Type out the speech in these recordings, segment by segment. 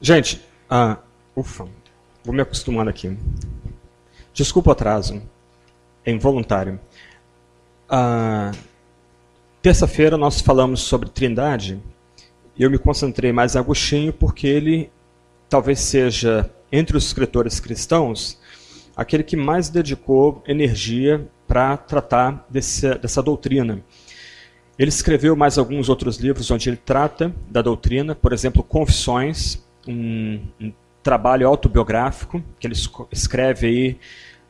Gente, ah, ufa, vou me acostumando aqui. Desculpa o atraso, é involuntário. Ah, Terça-feira nós falamos sobre Trindade e eu me concentrei mais em Agostinho porque ele talvez seja, entre os escritores cristãos, aquele que mais dedicou energia para tratar desse, dessa doutrina. Ele escreveu mais alguns outros livros onde ele trata da doutrina, por exemplo, Confissões, um, um trabalho autobiográfico que ele escreve aí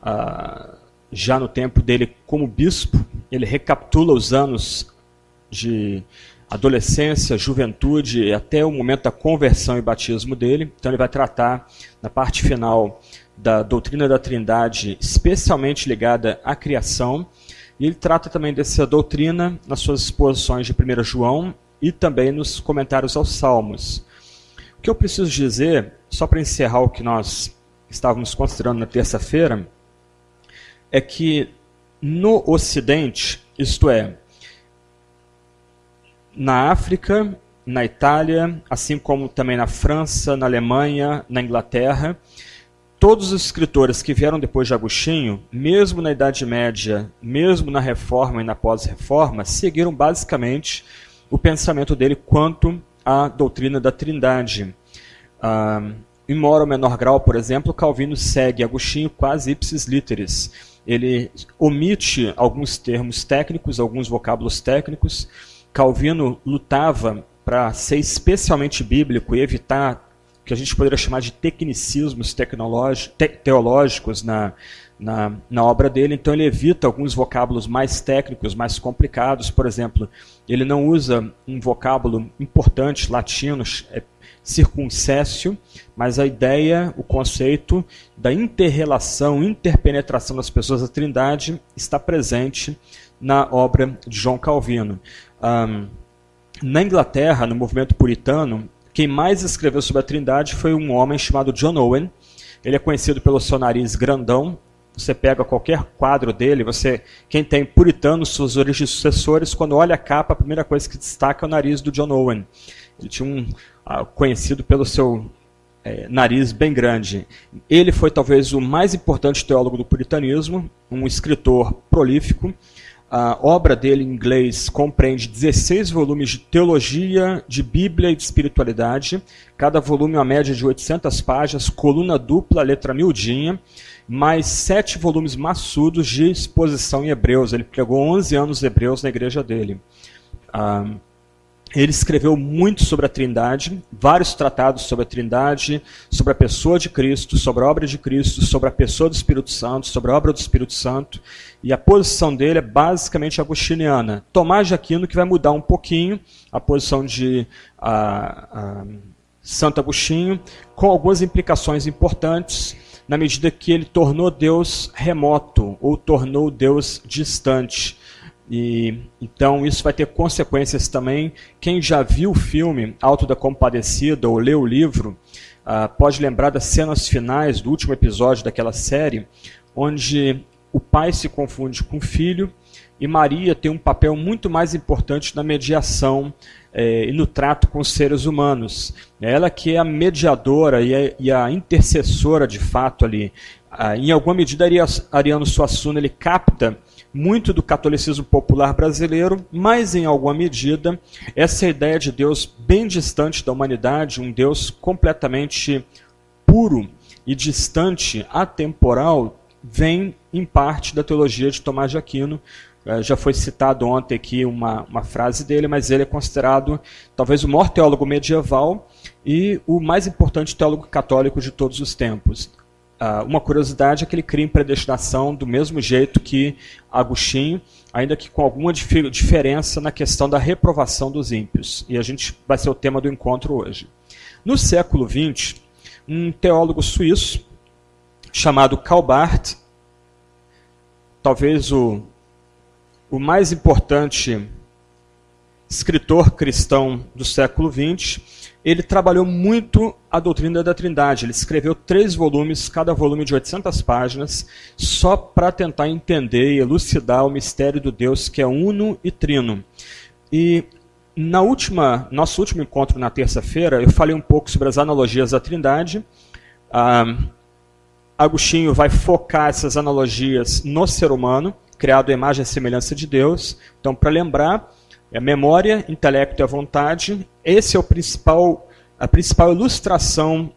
uh, já no tempo dele como bispo. Ele recapitula os anos de adolescência, juventude, até o momento da conversão e batismo dele. Então ele vai tratar na parte final da doutrina da Trindade, especialmente ligada à criação e ele trata também dessa doutrina nas suas exposições de 1 João e também nos comentários aos Salmos. O que eu preciso dizer, só para encerrar o que nós estávamos considerando na terça-feira, é que no Ocidente, isto é, na África, na Itália, assim como também na França, na Alemanha, na Inglaterra, todos os escritores que vieram depois de Agostinho, mesmo na Idade Média, mesmo na Reforma e na Pós-Reforma, seguiram basicamente o pensamento dele quanto à doutrina da Trindade. Ah, em maior ou menor grau, por exemplo, Calvino segue Agostinho quase ipsis literis. Ele omite alguns termos técnicos, alguns vocábulos técnicos. Calvino lutava para ser especialmente bíblico e evitar que a gente poderia chamar de tecnicismos te teológicos na, na, na, obra dele, então ele evita alguns vocábulos mais técnicos, mais complicados. Por exemplo, ele não usa um vocábulo importante latino, é mas a ideia, o conceito da interrelação, interpenetração das pessoas da Trindade está presente na obra de João Calvino. Um, na Inglaterra, no movimento puritano, quem mais escreveu sobre a Trindade foi um homem chamado John Owen. Ele é conhecido pelo seu nariz grandão. Você pega qualquer quadro dele, você, quem tem puritanos, suas origens sucessores, quando olha a capa, a primeira coisa que destaca é o nariz do John Owen. Ele tinha um uh, conhecido pelo seu é, nariz bem grande. Ele foi talvez o mais importante teólogo do puritanismo, um escritor prolífico. A obra dele em inglês compreende 16 volumes de teologia, de Bíblia e de espiritualidade. Cada volume uma média de 800 páginas, coluna dupla, letra miudinha, mais sete volumes maçudos de exposição em Hebreus. Ele pregou 11 anos Hebreus na igreja dele. Ah, ele escreveu muito sobre a Trindade, vários tratados sobre a Trindade, sobre a pessoa de Cristo, sobre a obra de Cristo, sobre a pessoa do Espírito Santo, sobre a obra do Espírito Santo. E a posição dele é basicamente agostiniana. Tomás de Aquino que vai mudar um pouquinho a posição de a, a Santo Agostinho, com algumas implicações importantes, na medida que ele tornou Deus remoto ou tornou Deus distante. E então isso vai ter consequências também. Quem já viu o filme Alto da Compadecida ou leu o livro, uh, pode lembrar das cenas finais do último episódio daquela série, onde o pai se confunde com o filho e Maria tem um papel muito mais importante na mediação eh, e no trato com os seres humanos. É ela que é a mediadora e a, e a intercessora de fato ali. Ah, em alguma medida, Ariano Suassuna ele capta muito do catolicismo popular brasileiro, mas em alguma medida essa ideia de Deus bem distante da humanidade, um Deus completamente puro e distante, atemporal, vem em parte da teologia de Tomás de Aquino. Eh, já foi citado ontem aqui uma, uma frase dele, mas ele é considerado talvez o maior teólogo medieval e o mais importante teólogo católico de todos os tempos. Uh, uma curiosidade é que ele cria em predestinação do mesmo jeito que Agostinho, ainda que com alguma dif diferença na questão da reprovação dos ímpios. E a gente vai ser o tema do encontro hoje. No século XX, um teólogo suíço chamado Calbart, talvez o, o mais importante escritor cristão do século XX, ele trabalhou muito a doutrina da Trindade. Ele escreveu três volumes, cada volume de 800 páginas, só para tentar entender e elucidar o mistério do Deus que é uno e trino. E na última, nosso último encontro na terça-feira, eu falei um pouco sobre as analogias da Trindade. Ah, Agostinho vai focar essas analogias no ser humano, criado à imagem e semelhança de Deus. Então, para lembrar, é memória, intelecto e a vontade. Esse é o principal, a principal ilustração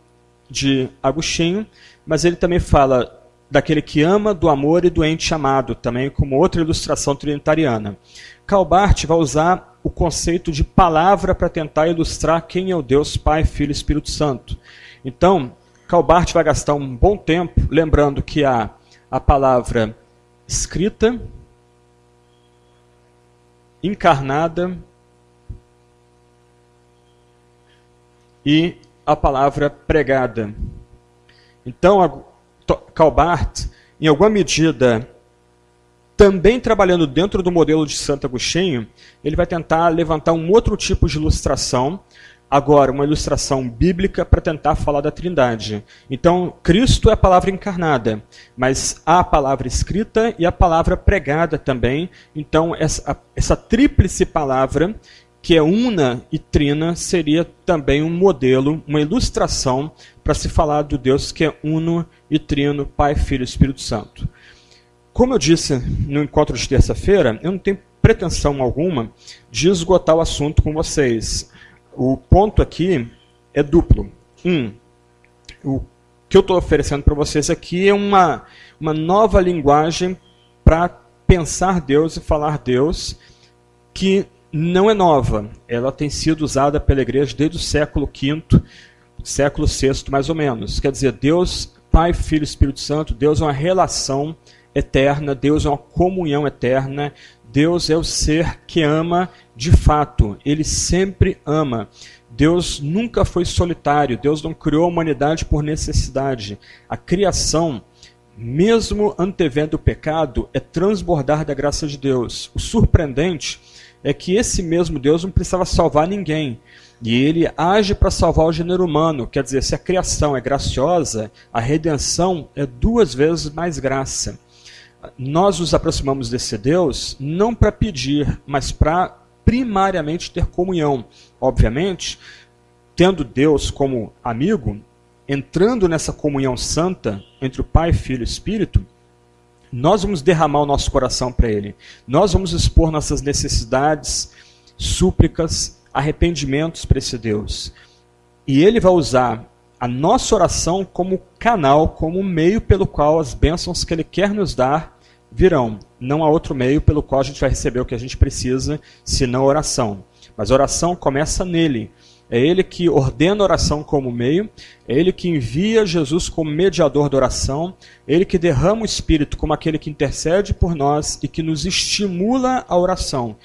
de Agostinho, mas ele também fala daquele que ama, do amor e do ente amado, também como outra ilustração trinitariana. Calbart vai usar o conceito de palavra para tentar ilustrar quem é o Deus Pai, Filho e Espírito Santo. Então, Calbart vai gastar um bom tempo lembrando que há a palavra escrita, encarnada e a palavra pregada. Então, Calbart, em alguma medida, também trabalhando dentro do modelo de Santo Agostinho, ele vai tentar levantar um outro tipo de ilustração, agora uma ilustração bíblica para tentar falar da Trindade. Então, Cristo é a palavra encarnada, mas há a palavra escrita e a palavra pregada também. Então, essa, essa tríplice palavra que é una e trina, seria também um modelo, uma ilustração para se falar do Deus que é uno e trino, Pai, Filho e Espírito Santo. Como eu disse no encontro de terça-feira, eu não tenho pretensão alguma de esgotar o assunto com vocês. O ponto aqui é duplo. Um, o que eu estou oferecendo para vocês aqui é uma, uma nova linguagem para pensar Deus e falar Deus que não é nova. Ela tem sido usada pela igreja desde o século V, século VI mais ou menos. Quer dizer, Deus, Pai, Filho e Espírito Santo, Deus é uma relação eterna, Deus é uma comunhão eterna, Deus é o ser que ama de fato, ele sempre ama. Deus nunca foi solitário, Deus não criou a humanidade por necessidade. A criação, mesmo antevendo o pecado, é transbordar da graça de Deus. O surpreendente é que esse mesmo Deus não precisava salvar ninguém. E ele age para salvar o gênero humano. Quer dizer, se a criação é graciosa, a redenção é duas vezes mais graça. Nós nos aproximamos desse Deus não para pedir, mas para primariamente ter comunhão. Obviamente, tendo Deus como amigo, entrando nessa comunhão santa entre o Pai, Filho e Espírito, nós vamos derramar o nosso coração para Ele. Nós vamos expor nossas necessidades, súplicas, arrependimentos para esse Deus. E Ele vai usar a nossa oração como canal, como meio pelo qual as bênçãos que Ele quer nos dar virão. Não há outro meio pelo qual a gente vai receber o que a gente precisa, senão oração. Mas a oração começa nele. É Ele que ordena a oração como meio, é Ele que envia Jesus como mediador da oração, é Ele que derrama o Espírito como aquele que intercede por nós e que nos estimula a oração.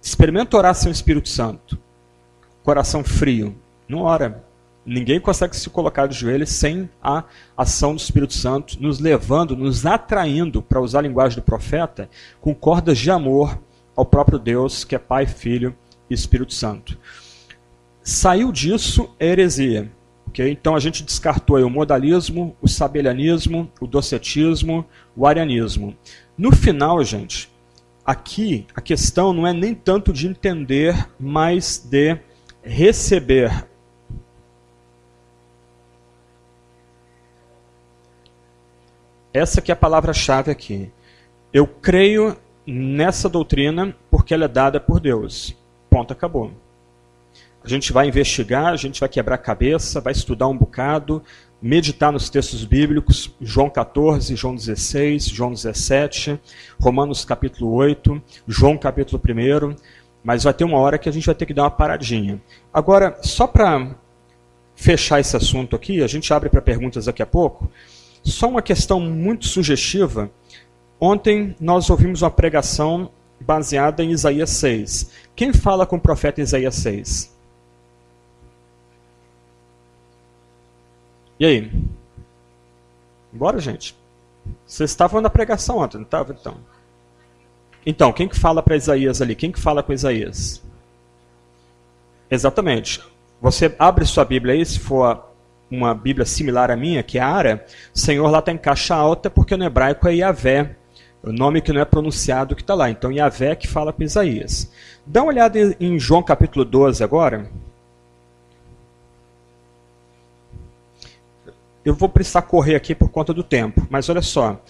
Experimenta orar sem o Espírito Santo. Coração frio. Não ora. Ninguém consegue se colocar de joelhos sem a ação do Espírito Santo, nos levando, nos atraindo, para usar a linguagem do profeta, com cordas de amor ao próprio Deus, que é Pai, Filho e Espírito Santo. Saiu disso a heresia. Okay? Então a gente descartou o modalismo, o sabelianismo, o docetismo, o arianismo. No final, gente, aqui a questão não é nem tanto de entender, mas de receber. Essa que é a palavra-chave aqui. Eu creio nessa doutrina porque ela é dada por Deus. Ponto, acabou. A gente vai investigar, a gente vai quebrar a cabeça, vai estudar um bocado, meditar nos textos bíblicos, João 14, João 16, João 17, Romanos capítulo 8, João capítulo 1, mas vai ter uma hora que a gente vai ter que dar uma paradinha. Agora, só para fechar esse assunto aqui, a gente abre para perguntas daqui a pouco, só uma questão muito sugestiva. Ontem nós ouvimos uma pregação baseada em Isaías 6. Quem fala com o profeta Isaías 6? E aí? Bora, gente. Vocês estavam na pregação ontem, não estavam? Então. Então, quem que fala para Isaías ali? Quem que fala com Isaías? Exatamente. Você abre sua Bíblia aí, se for uma Bíblia similar à minha, que é a Ara, Senhor lá está em caixa alta, porque no hebraico é Yahvé. O nome que não é pronunciado que está lá. Então, Yahvé que fala para Isaías. Dá uma olhada em João capítulo 12 agora. Eu vou precisar correr aqui por conta do tempo, mas olha só.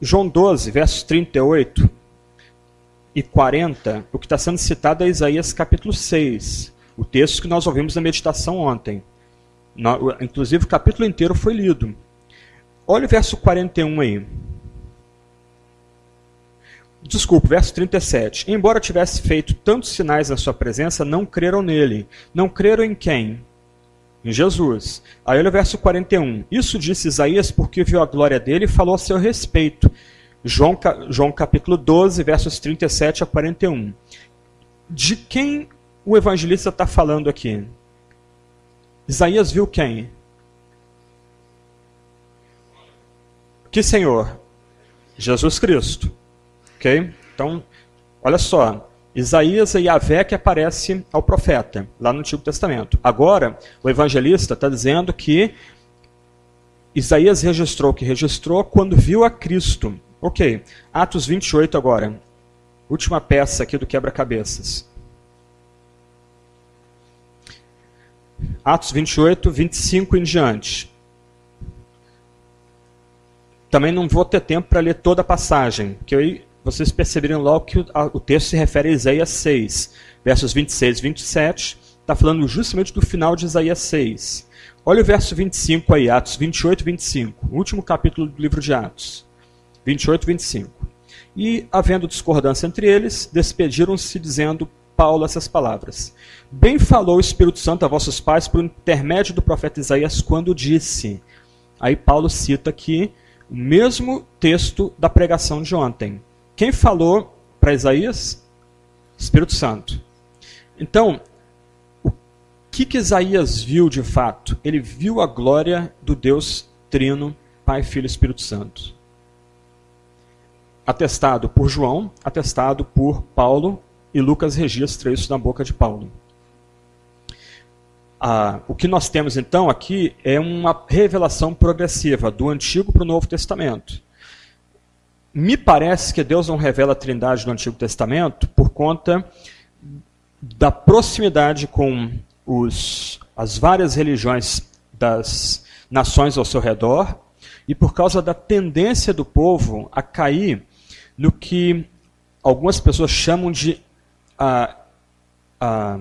João 12, versos 38 e 40, o que está sendo citado é Isaías capítulo 6, o texto que nós ouvimos na meditação ontem. Inclusive, o capítulo inteiro foi lido. Olha o verso 41 aí. Desculpa, verso 37. Embora tivesse feito tantos sinais na sua presença, não creram nele. Não creram em quem? Em Jesus. Aí olha o verso 41. Isso disse Isaías porque viu a glória dele e falou a seu respeito. João, João capítulo 12, versos 37 a 41. De quem o evangelista está falando aqui? Isaías viu quem? Que Senhor? Jesus Cristo. Ok? Então, olha só. Isaías e Yahvé que aparece ao profeta, lá no Antigo Testamento. Agora, o evangelista está dizendo que Isaías registrou o que registrou quando viu a Cristo. Ok, Atos 28 agora. Última peça aqui do quebra-cabeças. Atos 28, 25 em diante. Também não vou ter tempo para ler toda a passagem, que eu vocês perceberam logo que o, texto se refere a Isaías 6, versos 26 e 27, está falando justamente do final de Isaías 6. Olha o verso 25 aí, Atos 28 e 25, último capítulo do livro de Atos. 28 e 25. E, havendo discordância entre eles, despediram-se dizendo Paulo essas palavras. Bem falou o Espírito Santo a vossos pais por intermédio do profeta Isaías quando disse. Aí Paulo cita aqui o mesmo texto da pregação de ontem. Quem falou para Isaías? Espírito Santo. Então, o que, que Isaías viu de fato? Ele viu a glória do Deus Trino, Pai, Filho e Espírito Santo. Atestado por João, atestado por Paulo, e Lucas registra isso na boca de Paulo. Ah, o que nós temos então aqui é uma revelação progressiva do Antigo para o Novo Testamento. Me parece que Deus não revela a Trindade no Antigo Testamento por conta da proximidade com os, as várias religiões das nações ao seu redor e por causa da tendência do povo a cair no que algumas pessoas chamam de. Ah, ah,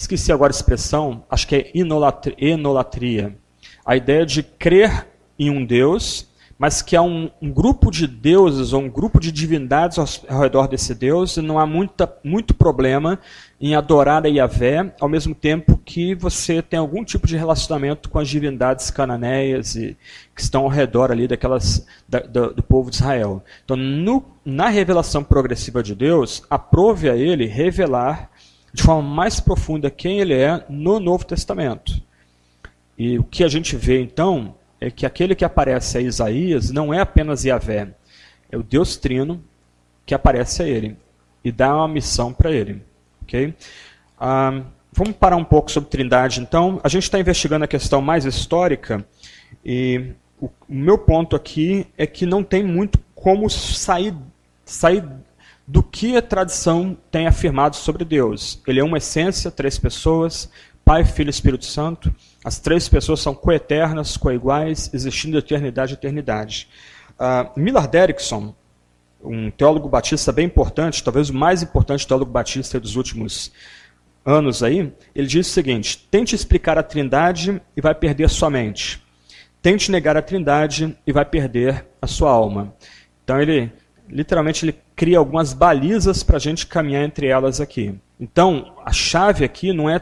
esqueci agora a expressão, acho que é enolatria. A ideia de crer em um Deus mas que há um, um, grupo de deuses ou um grupo de divindades ao, ao, redor desse Deus e não há muita, muito problema em adorar a Yahvé, ao mesmo tempo que você tem algum tipo de relacionamento com as divindades cananeias e, que estão ao redor ali daquelas da, do, do, povo de Israel. Então, no, na revelação progressiva de Deus, aprove a ele revelar de forma mais profunda quem ele é no Novo Testamento. E o que a gente vê então é que aquele que aparece a Isaías não é apenas Yahvé, é o Deus Trino que aparece a ele e dá uma missão para ele. ok? Ah, vamos parar um pouco sobre Trindade, então. A gente está investigando a questão mais histórica e o, o meu ponto aqui é que não tem muito como sair, sair do que a tradição tem afirmado sobre Deus. Ele é uma essência, três pessoas, Pai, Filho e Espírito Santo. As três pessoas são coeternas, coiguais, existindo de eternidade a eternidade. Uh, Millard Derrickson, um teólogo batista bem importante, talvez o mais importante teólogo batista dos últimos anos aí, ele diz o seguinte: tente explicar a Trindade e vai perder sua mente. Tente negar a Trindade e vai perder a sua alma. Então ele literalmente ele cria algumas balizas para a gente caminhar entre elas aqui. Então a chave aqui não é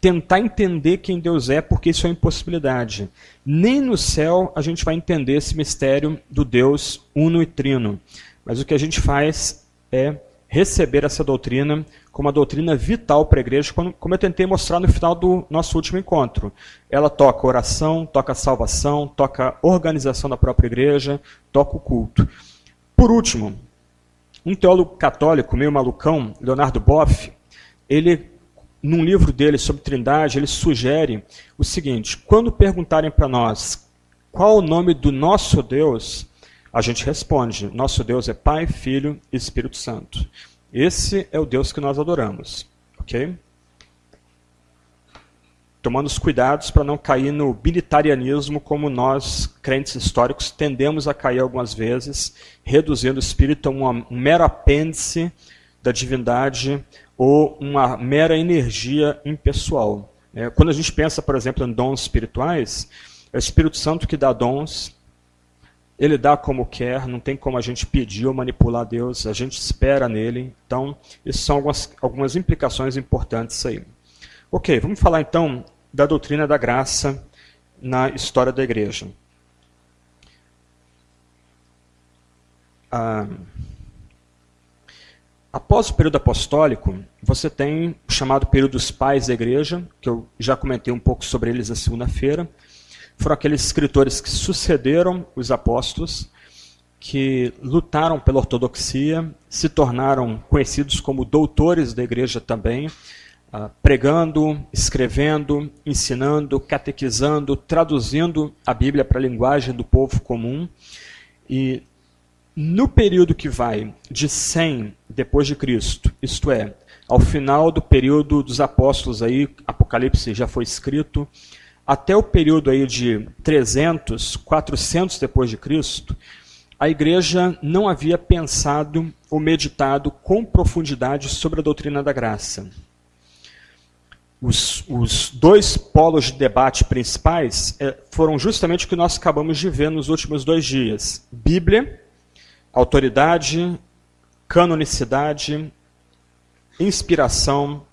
tentar entender quem Deus é, porque isso é impossibilidade. Nem no céu a gente vai entender esse mistério do Deus uno e trino. Mas o que a gente faz é receber essa doutrina como uma doutrina vital para a igreja, como eu tentei mostrar no final do nosso último encontro. Ela toca oração, toca salvação, toca organização da própria igreja, toca o culto. Por último, um teólogo católico meio malucão, Leonardo Boff, ele num livro dele sobre Trindade, ele sugere o seguinte: quando perguntarem para nós qual o nome do nosso Deus, A gente responde: nosso Deus é Pai, Filho e Espírito Santo. Esse é o Deus que nós adoramos, ok? Tomando os cuidados para não cair no bilitarianismo, como nós, crentes históricos, tendemos a cair algumas vezes, reduzindo o espírito a um mero apêndice da divindade ou uma mera energia impessoal. É, quando a gente pensa, por exemplo, em dons espirituais, é o Espírito Santo que dá dons, ele dá como quer, não tem como a gente pedir ou manipular Deus, a gente espera nele. Então, isso são algumas, algumas implicações importantes aí. Ok, vamos falar então da doutrina da graça na história da igreja. Ah, Após o período apostólico, você tem o chamado período dos pais da igreja, que eu já comentei um pouco sobre eles na segunda-feira. Foram aqueles escritores que sucederam os apóstolos, que lutaram pela ortodoxia, se tornaram conhecidos como doutores da igreja também, pregando, escrevendo, ensinando, catequizando, traduzindo a Bíblia para a linguagem do povo comum. E no período que vai de 100 depois de Cristo, isto é, ao final do período dos apóstolos aí, Apocalipse já foi escrito, até o período aí de 300, 400 depois de Cristo, a igreja não havia pensado ou meditado com profundidade sobre a doutrina da graça. Os, os dois polos de debate principais é, foram justamente o que nós acabamos de ver nos últimos dois dias: Bíblia autoridade, canonicidade, inspiração,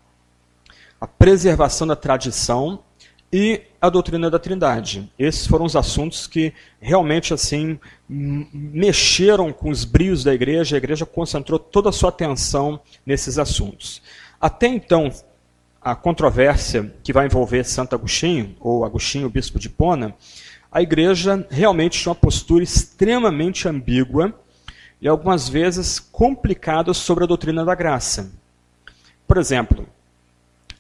a preservação da tradição e a doutrina da Trindade. Esses foram os assuntos que realmente assim mexeram com os brios da igreja. A igreja concentrou toda a sua atenção nesses assuntos. Até então, a controvérsia que vai envolver Santo Agostinho ou Agostinho, bispo de Pona, a igreja realmente tinha uma postura extremamente ambígua e algumas vezes complicadas sobre a doutrina da graça. Por exemplo,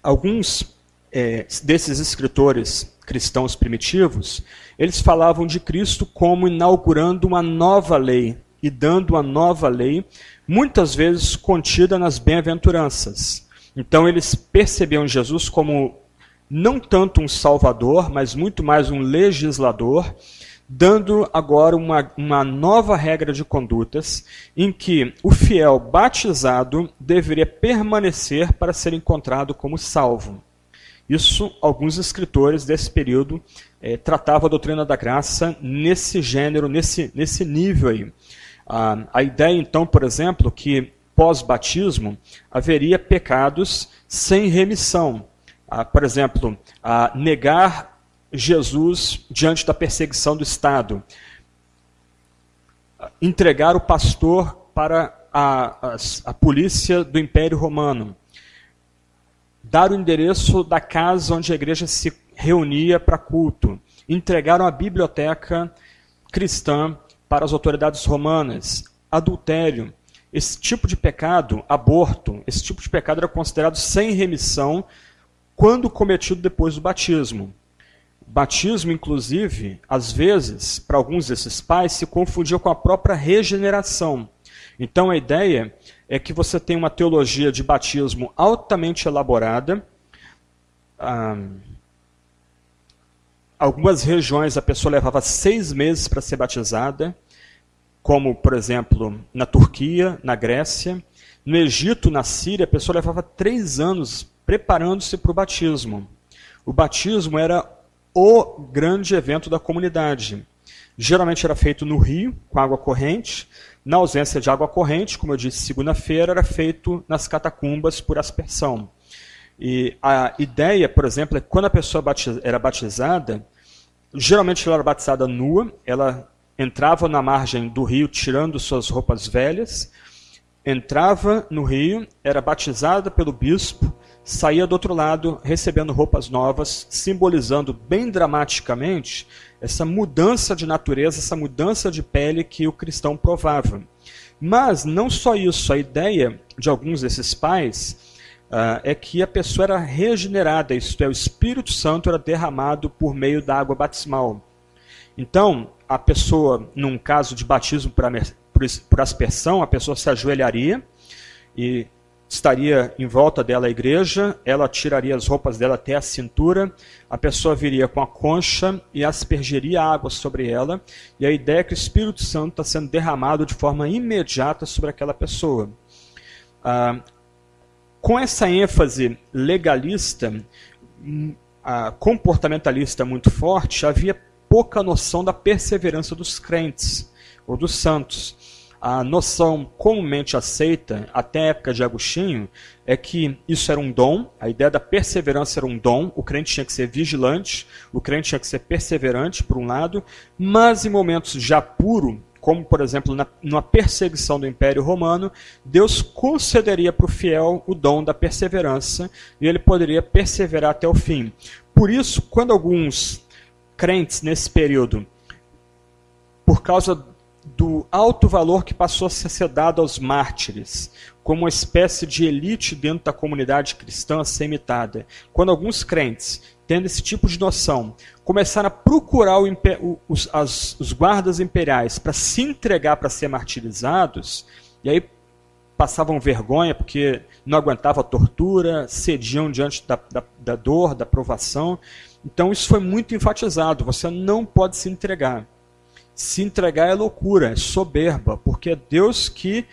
alguns é, desses escritores cristãos primitivos, eles falavam de Cristo como inaugurando uma nova lei e dando uma nova lei, muitas vezes contida nas bem-aventuranças. Então eles percebiam Jesus como não tanto um salvador, mas muito mais um legislador dando agora uma, uma nova regra de condutas em que o fiel batizado deveria permanecer para ser encontrado como salvo. Isso, alguns escritores desse período eh, tratavam a doutrina da graça nesse gênero, nesse, nesse nível aí. Ah, a ideia, então, por exemplo, que pós-batismo haveria pecados sem remissão. Ah, por exemplo, ah, negar Jesus diante da perseguição do Estado. Entregar o pastor para a, a, a polícia do Império Romano. Dar o endereço da casa onde a igreja se reunia para culto. Entregaram a biblioteca cristã para as autoridades romanas. Adultério. Esse tipo de pecado, aborto, esse tipo de pecado era considerado sem remissão quando cometido depois do batismo. Batismo, inclusive, às vezes, para alguns desses pais, se confundia com a própria regeneração. Então a ideia é que você tem uma teologia de batismo altamente elaborada. Ah, algumas regiões a pessoa levava seis meses para ser batizada, como, por exemplo, na Turquia, na Grécia. No Egito, na Síria, a pessoa levava três anos preparando-se para o batismo. O batismo era o grande evento da comunidade. Geralmente era feito no rio, com água corrente. Na ausência de água corrente, como eu disse, segunda-feira, era feito nas catacumbas por aspersão. E a ideia, por exemplo, é que quando a pessoa era batizada, geralmente ela era batizada nua, ela entrava na margem do rio tirando suas roupas velhas, entrava no rio, era batizada pelo bispo, saía do outro lado recebendo roupas novas, simbolizando bem dramaticamente essa mudança de natureza, essa mudança de pele que o cristão provava. Mas não só isso, a ideia de alguns desses pais uh, é que a pessoa era regenerada, isto é, o Espírito Santo era derramado por meio da água batismal. Então, a pessoa, num caso de batismo por, aspersão, a pessoa se ajoelharia e estaria em volta dela a igreja, ela tiraria as roupas dela até a cintura, a pessoa viria com a concha e aspergeria água sobre ela, e a ideia é que o Espírito Santo está sendo derramado de forma imediata sobre aquela pessoa. Ah, com essa ênfase legalista, hum, comportamentalista muito forte, havia pouca noção da perseverança dos crentes ou dos santos a noção comumente aceita, até a época de Agostinho, é que isso era um dom, a ideia da perseverança era um dom, o crente tinha que ser vigilante, o crente tinha que ser perseverante, por um lado, mas em momentos já puro, como por exemplo na, numa perseguição do Império Romano, Deus concederia para o fiel o dom da perseverança e ele poderia perseverar até o fim. Por isso, quando alguns crentes nesse período, por causa do alto valor que passou a ser dado aos mártires, como uma espécie de elite dentro da comunidade cristã a ser imitada. Quando alguns crentes, tendo esse tipo de noção, começaram a procurar o, os, as, os guardas imperiais para se entregar para ser martirizados, e aí passavam vergonha porque não aguentavam a tortura, cediam diante da, da, da dor, da provação. Então isso foi muito enfatizado, você não pode se entregar. Se entregar é loucura, é soberba, porque é Deus que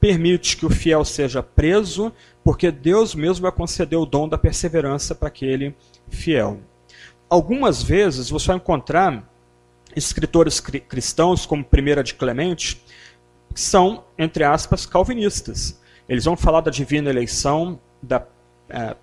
permite que o fiel seja preso, porque Deus mesmo vai conceder o dom da perseverança para aquele fiel. Algumas vezes você vai encontrar escritores cristãos, como Primeira de Clemente, que são, entre aspas, calvinistas. Eles vão falar da divina eleição, da é,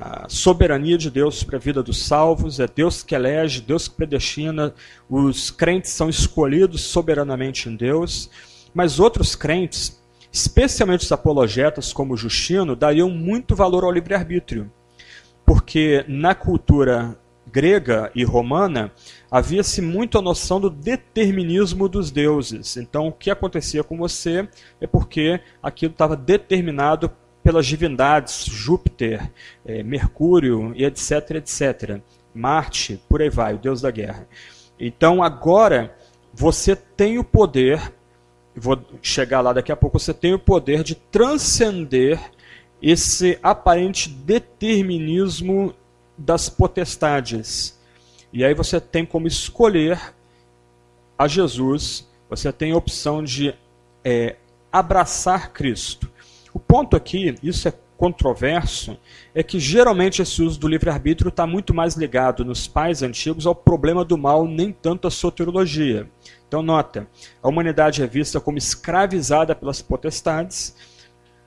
a soberania de Deus sobre a vida dos salvos, é Deus que elege, Deus que predestina, os crentes são escolhidos soberanamente em Deus, mas outros crentes, especialmente os apologetas como Justino, dariam muito valor ao livre-arbítrio, porque na cultura grega e romana havia-se muito a noção do determinismo dos deuses. Então, o que acontecia com você é porque aquilo estava determinado pelas divindades, Júpiter, é, Mercúrio e etc, etc. Marte, por aí vai, o deus da guerra. Então agora você tem o poder, vou chegar lá daqui a pouco, você tem o poder de transcender esse aparente determinismo das potestades. E aí você tem como escolher a Jesus, você tem a opção de é, abraçar Cristo. O ponto aqui, isso é controverso, é que geralmente esse uso do livre-arbítrio está muito mais ligado nos pais antigos ao problema do mal, nem tanto à soteriologia. Então, nota: a humanidade é vista como escravizada pelas potestades,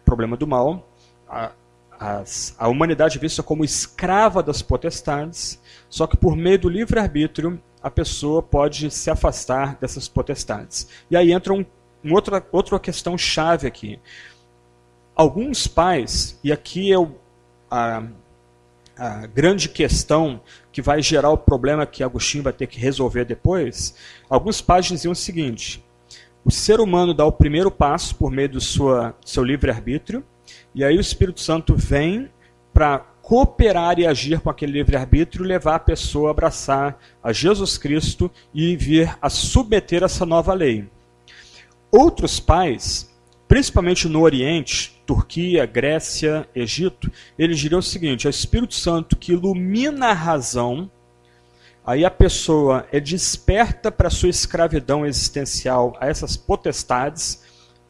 problema do mal. A, as, a humanidade é vista como escrava das potestades, só que por meio do livre-arbítrio a pessoa pode se afastar dessas potestades. E aí entra um, um outra, outra questão chave aqui alguns pais, e aqui é o, a, a grande questão que vai gerar o problema que Agostinho vai ter que resolver depois, alguns pais diziam o seguinte: o ser humano dá o primeiro passo por meio do sua, seu livre-arbítrio, e aí o Espírito Santo vem para cooperar e agir com aquele livre-arbítrio, levar a pessoa a abraçar a Jesus Cristo e vir a submeter essa nova lei. Outros pais principalmente no Oriente, Turquia, Grécia, Egito, eles diriam o seguinte: é o Espírito Santo que ilumina a razão, aí a pessoa é desperta para sua escravidão existencial a essas potestades,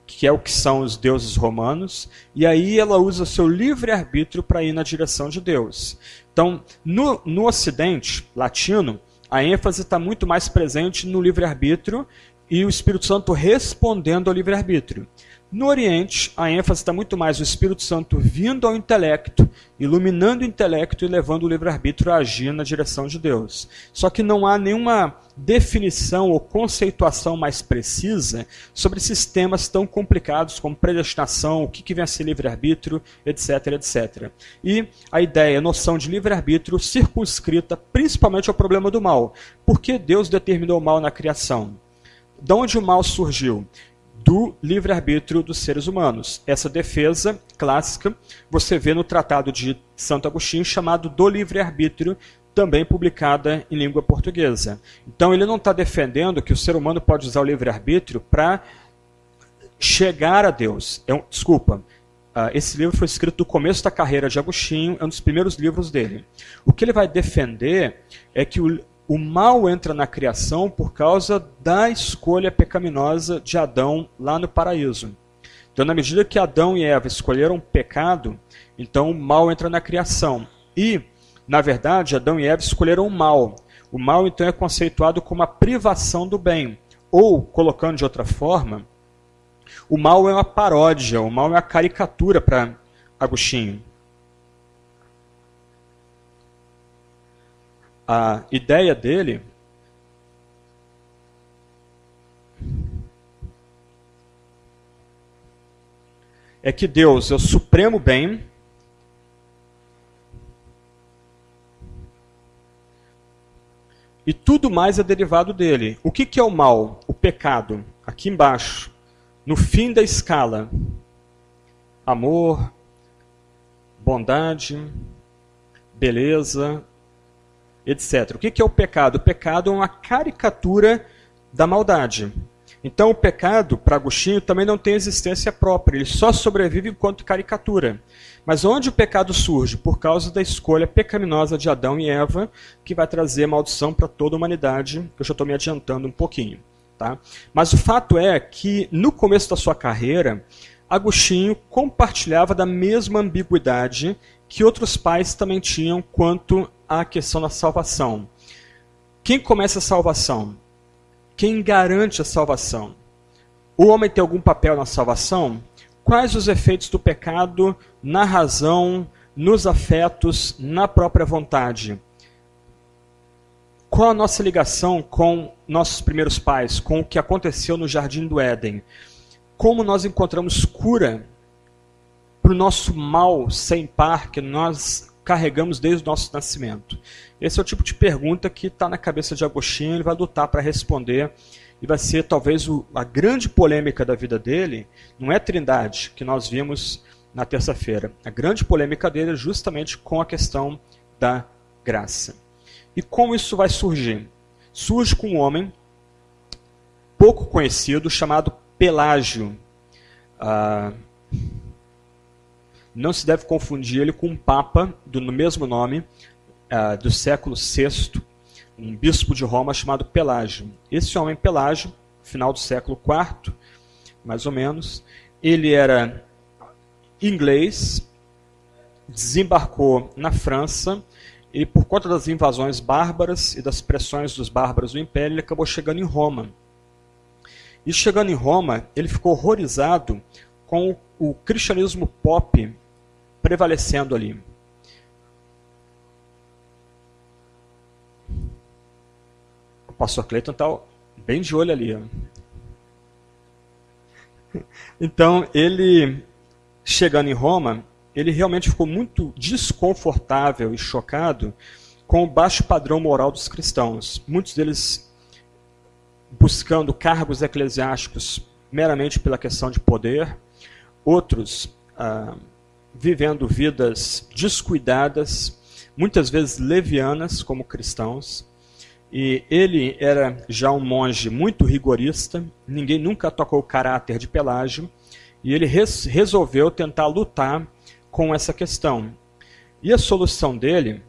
que é o que são os deuses romanos, e aí ela usa seu livre-arbítrio para ir na direção de Deus. Então, no, no Ocidente latino, a ênfase está muito mais presente no livre-arbítrio e o Espírito Santo respondendo ao livre-arbítrio. No Oriente, a ênfase está muito mais no Espírito Santo vindo ao intelecto, iluminando o intelecto e levando o livre-arbítrio a agir na direção de Deus. Só que não há nenhuma definição ou conceituação mais precisa sobre sistemas tão complicados como predestinação, o que, que vem a ser livre-arbítrio, etc, etc. E a ideia, a noção de livre-arbítrio circunscrita principalmente ao problema do mal. Por que Deus determinou o mal na criação? De onde o mal surgiu? Do livre-arbítrio dos seres humanos. Essa defesa clássica você vê no Tratado de Santo Agostinho chamado do livre-arbítrio também publicada em língua portuguesa. Então ele não está defendendo que o ser humano pode usar o livre-arbítrio para chegar a Deus. É desculpa, uh, esse livro foi escrito no começo da carreira de Agostinho, é um dos primeiros livros dele. O que ele vai defender é que o, o mal entra na criação por causa da escolha pecaminosa de Adão lá no paraíso. Então, na medida que Adão e Eva escolheram pecado, então o mal entra na criação. E na verdade, Adão e Eva escolheram o mal. O mal, então, é conceituado como a privação do bem. Ou, colocando de outra forma, o mal é uma paródia, o mal é uma caricatura para Agostinho. A ideia dele é que Deus é o supremo bem E tudo mais é derivado dele. O que, que é o mal? O pecado. Aqui embaixo. No fim da escala. Amor, bondade, beleza, etc. O que, é o pecado? O pecado é uma caricatura da maldade. Então o pecado, para Agostinho, também não tem existência própria, ele só sobrevive enquanto caricatura. Mas onde o pecado surge? Por causa da escolha pecaminosa de Adão e Eva, que vai trazer maldição para toda a humanidade, eu já estou me adiantando um pouquinho. Tá? Mas o fato é que, no começo da sua carreira, Agostinho compartilhava da mesma ambiguidade que outros pais também tinham quanto à questão da salvação. Quem começa a salvação? Quem garante a salvação? O homem tem algum papel na salvação? Quais os efeitos do pecado na razão, nos afetos, na própria vontade? Qual a nossa ligação com nossos primeiros pais, com o que aconteceu no jardim do Éden? Como nós encontramos cura para o nosso mal sem par que nós carregamos desde o nosso nascimento? Esse é o tipo de pergunta que está na cabeça de Agostinho, ele vai lutar para responder e vai ser talvez o, a grande polêmica da vida dele, não é Trindade, que nós vimos na terça-feira. A grande polêmica dele é justamente com a questão da graça. E como isso vai surgir? Surge com um homem pouco conhecido chamado Pelágio. Ah, não se deve confundir ele com um papa do mesmo nome, ah, do século VI, um bispo de Roma chamado Pelágio. Esse homem Pelágio, final do século IV, mais ou menos, ele era inglês, desembarcou na França e por conta das invasões bárbaras e das pressões dos bárbaros do império, ele acabou chegando em Roma. E chegando em Roma, ele ficou horrorizado com o cristianismo pop prevalecendo ali. pastor Cleiton está bem de olho ali. Então, ele, chegando em Roma, ele realmente ficou muito desconfortável e chocado com o baixo padrão moral dos cristãos. Muitos deles buscando cargos eclesiásticos meramente pela questão de poder, outros ah, vivendo vidas descuidadas, muitas vezes levianas como cristãos, e ele era já um monge muito rigorista, ninguém nunca tocou o caráter de Pelágio, e ele res resolveu tentar lutar com essa questão. E a solução dele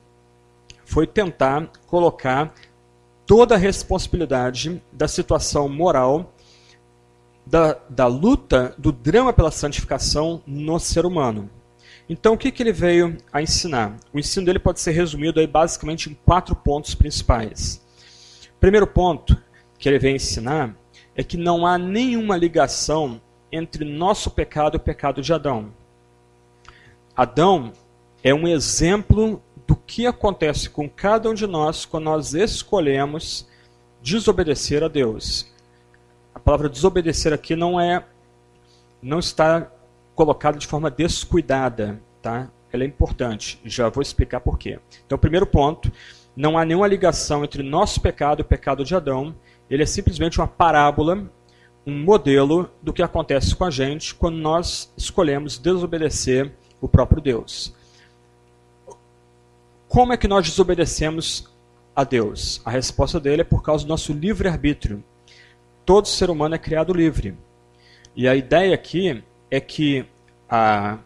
foi tentar colocar toda a responsabilidade da situação moral, da, da luta, do drama pela santificação no ser humano. Então, o que, que ele veio a ensinar? O ensino dele pode ser resumido aí basicamente em quatro pontos principais. Primeiro ponto que ele vem ensinar é que não há nenhuma ligação entre nosso pecado e o pecado de Adão. Adão é um exemplo do que acontece com cada um de nós quando nós escolhemos desobedecer a Deus. A palavra desobedecer aqui não é não está colocada de forma descuidada, tá? Ela é importante. Já vou explicar por quê. Então, primeiro ponto, não há nenhuma ligação entre nosso pecado e o pecado de Adão. Ele é simplesmente uma parábola, um modelo do que acontece com a gente quando nós escolhemos desobedecer o próprio Deus. como é que nós desobedecemos a Deus? A resposta dele é por causa do nosso livre-arbítrio. Todo ser humano é criado livre. E a ideia aqui é que a,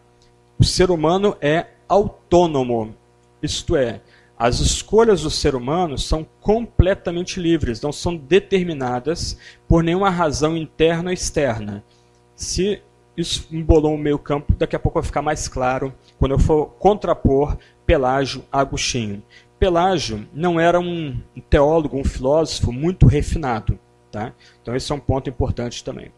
o ser humano é autônomo. Isto é, as escolhas do ser humano são completamente livres, não são determinadas por nenhuma razão interna ou externa. Se isso embolou o meio campo, daqui a pouco vai ficar mais claro quando eu for contrapor Pelágio a Agostinho. Pelágio não era um teólogo, um filósofo muito refinado. Tá? Então esse é um ponto importante também.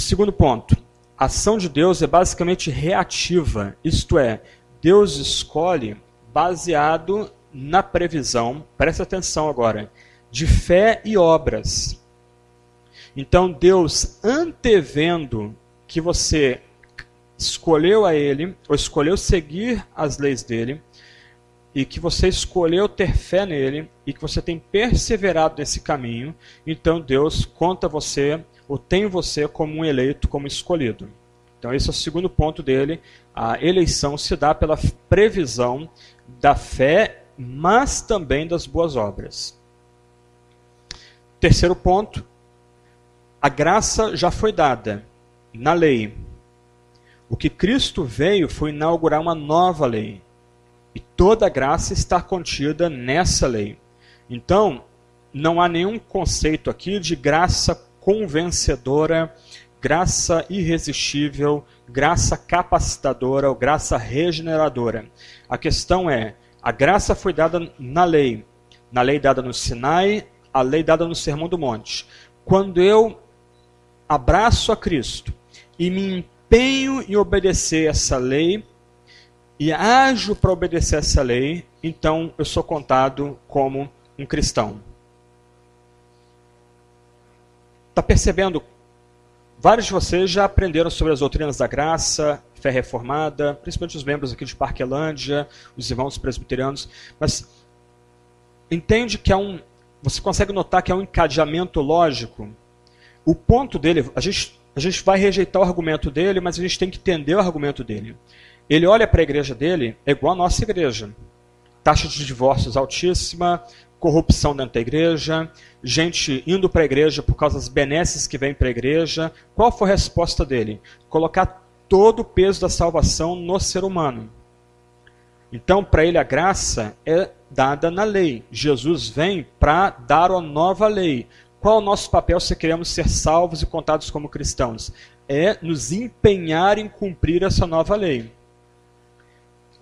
Segundo ponto, a ação de Deus é basicamente reativa, isto é, Deus escolhe baseado na previsão, presta atenção agora, de fé e obras. Então Deus antevendo que você escolheu a Ele, ou escolheu seguir as leis dele, e que você escolheu ter fé nele, e que você tem perseverado nesse caminho, então Deus conta você, ou tem você como um eleito, como escolhido. Então esse é o segundo ponto dele, a eleição se dá pela previsão da fé, mas também das boas obras. Terceiro ponto, a graça já foi dada na lei. O que Cristo veio foi inaugurar uma nova lei. E toda a graça está contida nessa lei. Então, não há nenhum conceito aqui de graça convencedora, graça irresistível, graça capacitadora ou graça regeneradora. A questão é: a graça foi dada na lei, na lei dada no Sinai, a lei dada no Sermão do Monte. Quando eu abraço a Cristo e me empenho em obedecer essa lei e ajo para obedecer essa lei, então eu sou contado como um cristão. Está percebendo? Vários de vocês já aprenderam sobre as doutrinas da graça, fé reformada, principalmente os membros aqui de Parquelândia, os irmãos presbiterianos, mas entende que é um. Você consegue notar que é um encadeamento lógico o ponto dele, a gente, a gente vai rejeitar o argumento dele, mas a gente tem que entender o argumento dele. Ele olha para a igreja dele, é igual a nossa igreja. Taxa de divórcios altíssima, corrupção dentro da igreja, gente indo para a igreja por causa das benesses que vêm para a igreja. Qual foi a resposta dele? Colocar todo o peso da salvação no ser humano. Então, para ele, a graça é dada na lei. Jesus vem para dar uma nova lei, qual o nosso papel se queremos ser salvos e contados como cristãos? É nos empenhar em cumprir essa nova lei.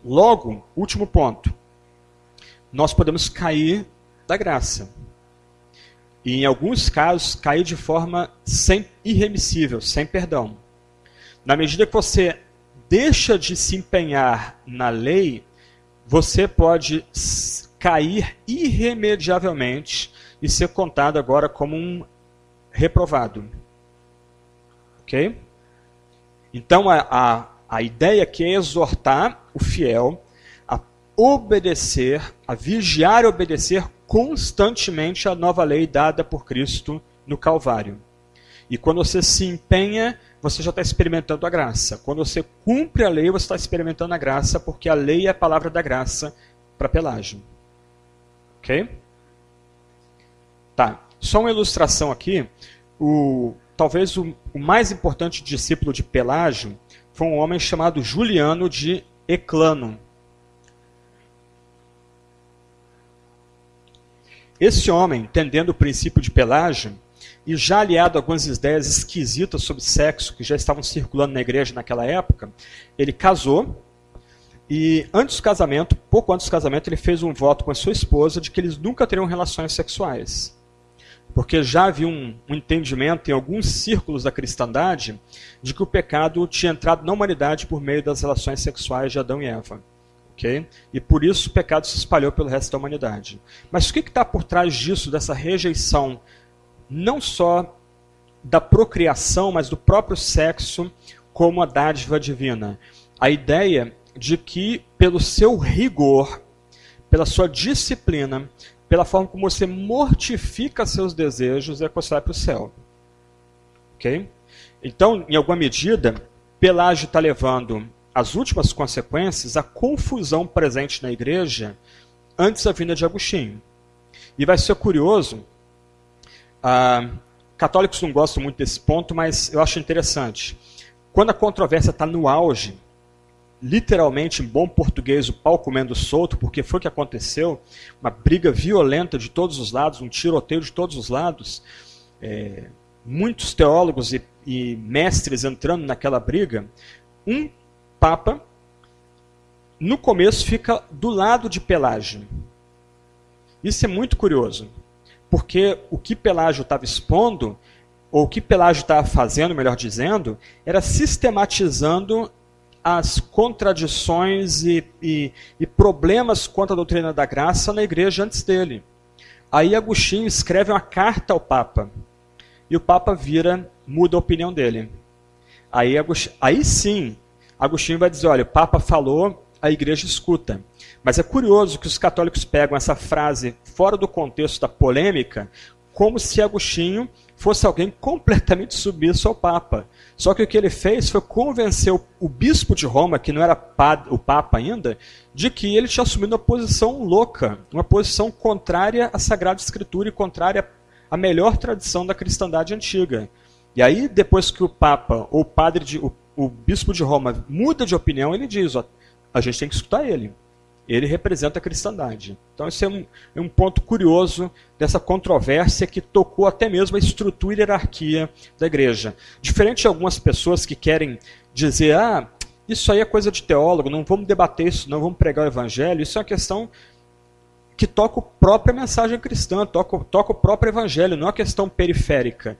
Logo, último ponto. Nós podemos cair da graça. E em alguns casos, cair de forma sem, irremissível, sem perdão. Na medida que você deixa de se empenhar na lei, você pode cair irremediavelmente e ser contado agora como um reprovado. Ok? Então a, a, a ideia aqui é exortar o fiel a obedecer, a vigiar e obedecer constantemente a nova lei dada por Cristo no Calvário. E quando você se empenha, você já está experimentando a graça. Quando você cumpre a lei, você está experimentando a graça, porque a lei é a palavra da graça para Pelágio. Ok? Tá. Só uma ilustração aqui. O, talvez o, o mais importante discípulo de Pelágio foi um homem chamado Juliano de Eclano. Esse homem, entendendo o princípio de Pelágio, e já aliado a algumas ideias esquisitas sobre sexo que já estavam circulando na igreja naquela época, ele casou e antes do casamento, pouco antes do casamento, ele fez um voto com a sua esposa de que eles nunca teriam relações sexuais porque já havia um, um, entendimento em alguns círculos da cristandade de que o pecado tinha entrado na humanidade por meio das relações sexuais de Adão e Eva. E por isso o pecado se espalhou pelo resto da humanidade. Mas o que está por trás disso, dessa rejeição, não só da procriação, mas do próprio sexo como a dádiva divina? A ideia de que, pelo seu rigor, pela sua disciplina, pela forma como você mortifica seus desejos, é que você vai para o céu. Ok? Então, em alguma medida, Pelágio está levando as últimas consequências, a confusão presente na igreja antes da vinda de Agostinho. E vai ser curioso, ah, católicos não gostam muito desse ponto, mas eu acho interessante. Quando a controvérsia está no auge, literalmente, em bom português, o pau comendo solto, porque foi o que aconteceu, uma briga violenta de todos os lados, um tiroteio de todos os lados, é, muitos teólogos e, e mestres entrando naquela briga, um papa, no começo, fica do lado de Pelágio. Isso é muito curioso, porque o que Pelágio estava expondo, ou o que Pelágio estava fazendo, melhor dizendo, era sistematizando as contradições e, e, e, problemas contra a doutrina da graça na igreja antes dele. Aí Agostinho escreve uma carta ao Papa. E o Papa vira, muda a opinião dele. Aí, aí sim, Agostinho vai dizer: olha, o Papa falou, a igreja escuta. Mas é curioso que os católicos pegam essa frase fora do contexto da polêmica, como se Agostinho fosse alguém completamente submisso ao Papa. Só que o que ele fez foi convencer o, bispo de Roma, que não era o Papa ainda, de que ele tinha assumido uma posição louca, uma posição contrária à Sagrada Escritura e contrária à melhor tradição da cristandade antiga. E aí, depois que o Papa ou o padre de, o bispo de Roma muda de opinião, ele diz: ó, a gente tem que escutar ele ele representa a cristandade. Então, esse é um, é um, ponto curioso dessa controvérsia que tocou até mesmo a estrutura e hierarquia da igreja. Diferente de algumas pessoas que querem dizer, ah, isso aí é coisa de teólogo, não vamos debater isso, não vamos pregar o evangelho, isso é uma questão que toca a própria mensagem cristã, toca, toca o próprio evangelho, não é uma questão periférica.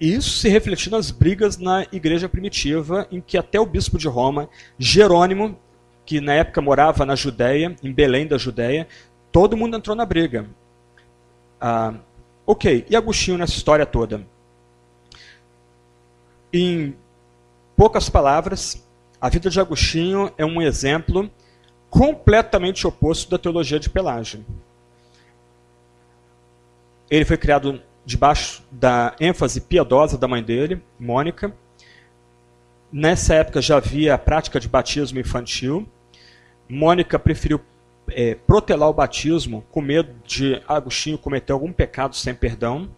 E isso se refletiu nas brigas na igreja primitiva, em que até o bispo de Roma, Jerônimo, que na época morava na Judéia, em Belém da Judéia, todo mundo entrou na briga. Ah, ok, e Agostinho nessa história toda? Em poucas palavras, a vida de Agostinho é um exemplo completamente oposto da teologia de Pelágio. Ele foi criado debaixo da ênfase piedosa da mãe dele, Mônica. Nessa época já havia a prática de batismo infantil. Mônica preferiu é, protelar o batismo com medo de Agostinho cometer algum pecado sem perdão.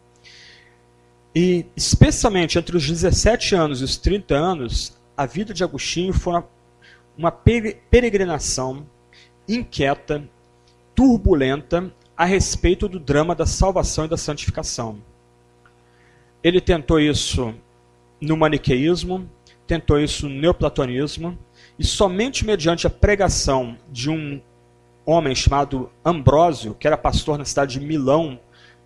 E, especialmente entre os 17 anos e os 30 anos, a vida de Agostinho foi uma, uma peregrinação inquieta, turbulenta, a respeito do drama da salvação e da santificação. Ele tentou isso no maniqueísmo, tentou isso no neoplatonismo, e somente mediante a pregação de um homem chamado Ambrósio, que era pastor na cidade de Milão,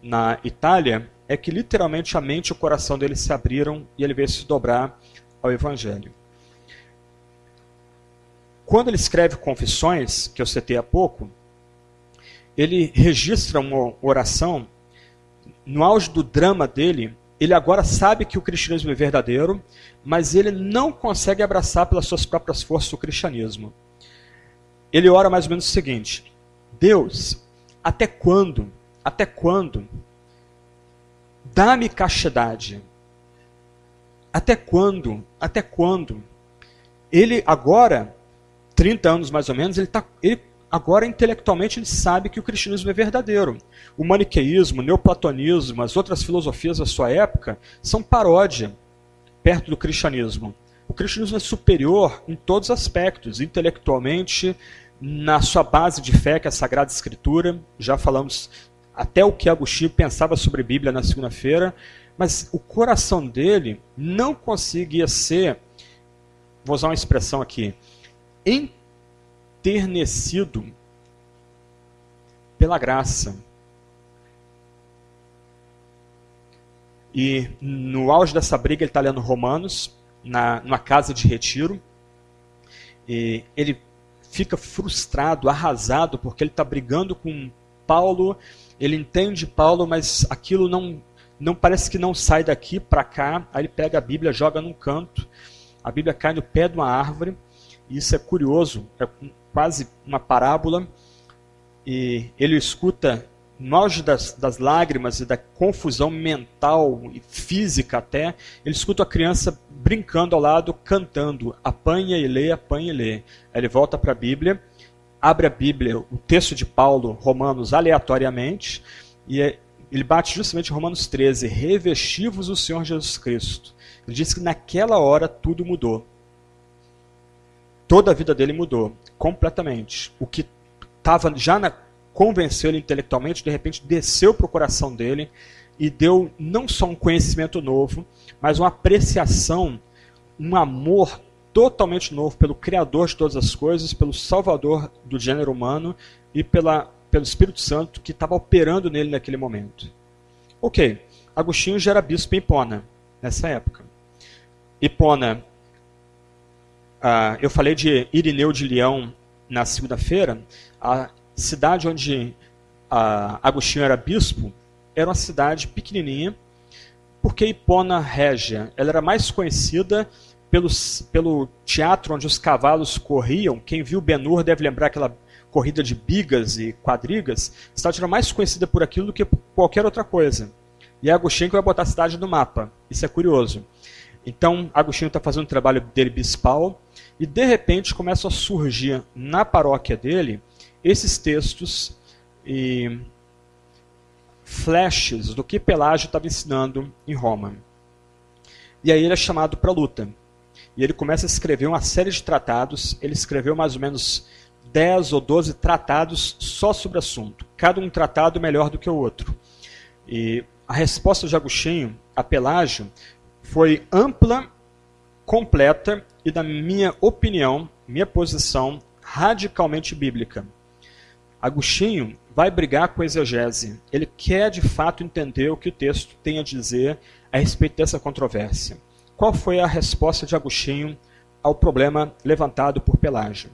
na Itália, é que literalmente a mente e o coração dele se abriram e ele veio se dobrar ao Evangelho. Quando ele escreve Confissões, que eu citei há pouco, ele registra uma oração no auge do drama dele, ele agora sabe que o cristianismo é verdadeiro, mas ele não consegue abraçar pelas suas próprias forças o cristianismo. Ele ora mais ou menos o seguinte: Deus, até quando? Até quando? Dá-me castidade. Até quando? Até quando? Ele agora, 30 anos mais ou menos, ele, tá, ele Agora, intelectualmente, ele sabe que o cristianismo é verdadeiro. O maniqueísmo, o neoplatonismo, as outras filosofias da sua época são paródia perto do cristianismo. O cristianismo é superior em todos os aspectos, intelectualmente, na sua base de fé, que é a Sagrada Escritura. Já falamos até o que Agostinho pensava sobre a Bíblia na segunda-feira, mas o coração dele não conseguia ser, vou usar uma expressão aqui, enternecido pela graça. E no auge dessa briga, ele está lendo Romanos, na, numa casa de retiro. E ele fica frustrado, arrasado, porque ele está brigando com Paulo. Ele entende Paulo, mas aquilo não, não parece que não sai daqui para cá. Aí ele pega a Bíblia, joga num canto. A Bíblia cai no pé de uma árvore. E isso é curioso. É quase uma parábola, e ele escuta no auge das, das, lágrimas e da confusão mental e física até, ele escuta a criança brincando ao lado, cantando, apanha e lê, apanha e lê. Aí ele volta para a Bíblia, abre a Bíblia, o texto de Paulo, Romanos, aleatoriamente, e é, ele bate justamente Romanos 13, revestivos o Senhor Jesus Cristo. Ele diz que naquela hora tudo mudou. Toda a vida dele mudou, completamente. O que estava já na, convenceu ele intelectualmente, de repente desceu para o coração dele e deu não só um conhecimento novo, mas uma apreciação, um amor totalmente novo pelo Criador de todas as coisas, pelo Salvador do gênero humano e pela, pelo Espírito Santo que estava operando nele naquele momento. Ok, Agostinho já era bispo em Hipona, nessa época. Hipona, ah, eu falei de Irineu de Leão na segunda-feira, a cidade onde Agostinho era bispo era uma cidade pequenininha, porque Hipona Régia ela era mais conhecida pelos, pelo teatro onde os cavalos corriam. Quem viu Ben-Hur deve lembrar aquela corrida de bigas e quadrigas. A cidade era mais conhecida por aquilo do que por qualquer outra coisa. E é Agostinho que vai botar a cidade no mapa. Isso é curioso. Então, Agostinho está fazendo o trabalho dele bispal e de repente começa a surgir na paróquia dele esses textos e flashes do que Pelágio estava ensinando em Roma. E aí ele é chamado para a luta. E ele começa a escrever uma série de tratados. Ele escreveu mais ou menos 10 ou 12 tratados só sobre o assunto. Cada um tratado melhor do que o outro. E a resposta de Agostinho a Pelágio foi ampla, completa e, na minha opinião, minha posição, radicalmente bíblica. Agostinho vai brigar com a exegese. Ele quer de fato entender o que o texto tem a dizer a respeito dessa controvérsia. Qual foi a resposta de Agostinho ao problema levantado por Pelágio?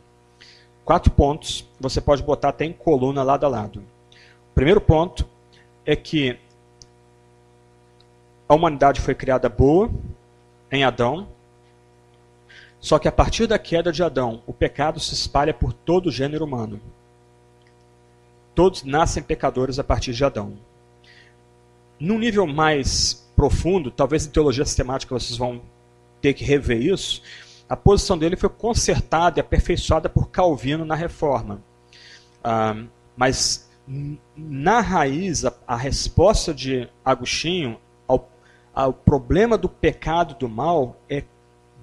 Quatro pontos, você pode botar até em coluna lado a lado. O primeiro ponto é que a humanidade foi criada boa em Adão, só que a partir da queda de Adão, o pecado se espalha por todo o gênero humano. Todos nascem pecadores a partir de Adão. Num nível mais profundo, talvez em teologia sistemática vocês vão ter que rever isso, a posição dele foi consertada e aperfeiçoada por Calvino na Reforma. Ah, mas na raiz, a, a, resposta de Agostinho ao problema do pecado do mal é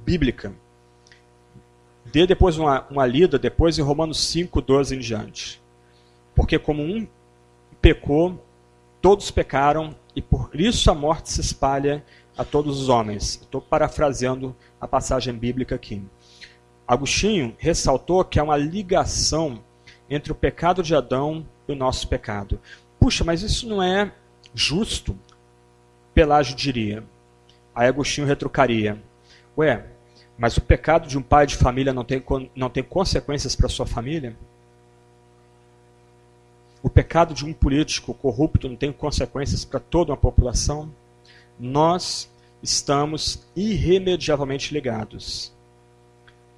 bíblica. Dê depois uma, uma lida, depois em Romanos 5, 12 em diante. Porque como um pecou, todos pecaram, e por isso a morte se espalha a todos os homens. Estou parafraseando a passagem bíblica aqui. Agostinho ressaltou que há uma ligação entre o pecado de Adão e o nosso pecado. Puxa, mas isso não é justo? Pelágio diria. Aí Agostinho retrucaria. Ué, mas o pecado de um pai de família não tem, não tem consequências para sua família? o pecado de um político corrupto não tem consequências para toda uma população? Nós estamos irremediavelmente ligados.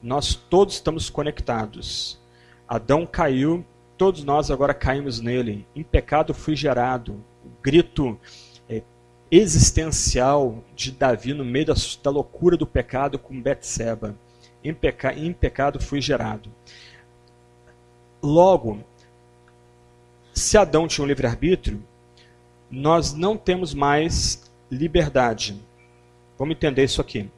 Nós todos estamos conectados. Adão caiu, todos nós agora caímos nele. Em pecado fui gerado. O grito existencial de Davi no meio da, da loucura do pecado com Betseba. Em, peca, em pecado fui gerado. Logo, se Adão tinha um livre-arbítrio, nós não temos mais liberdade. Vamos entender isso aqui.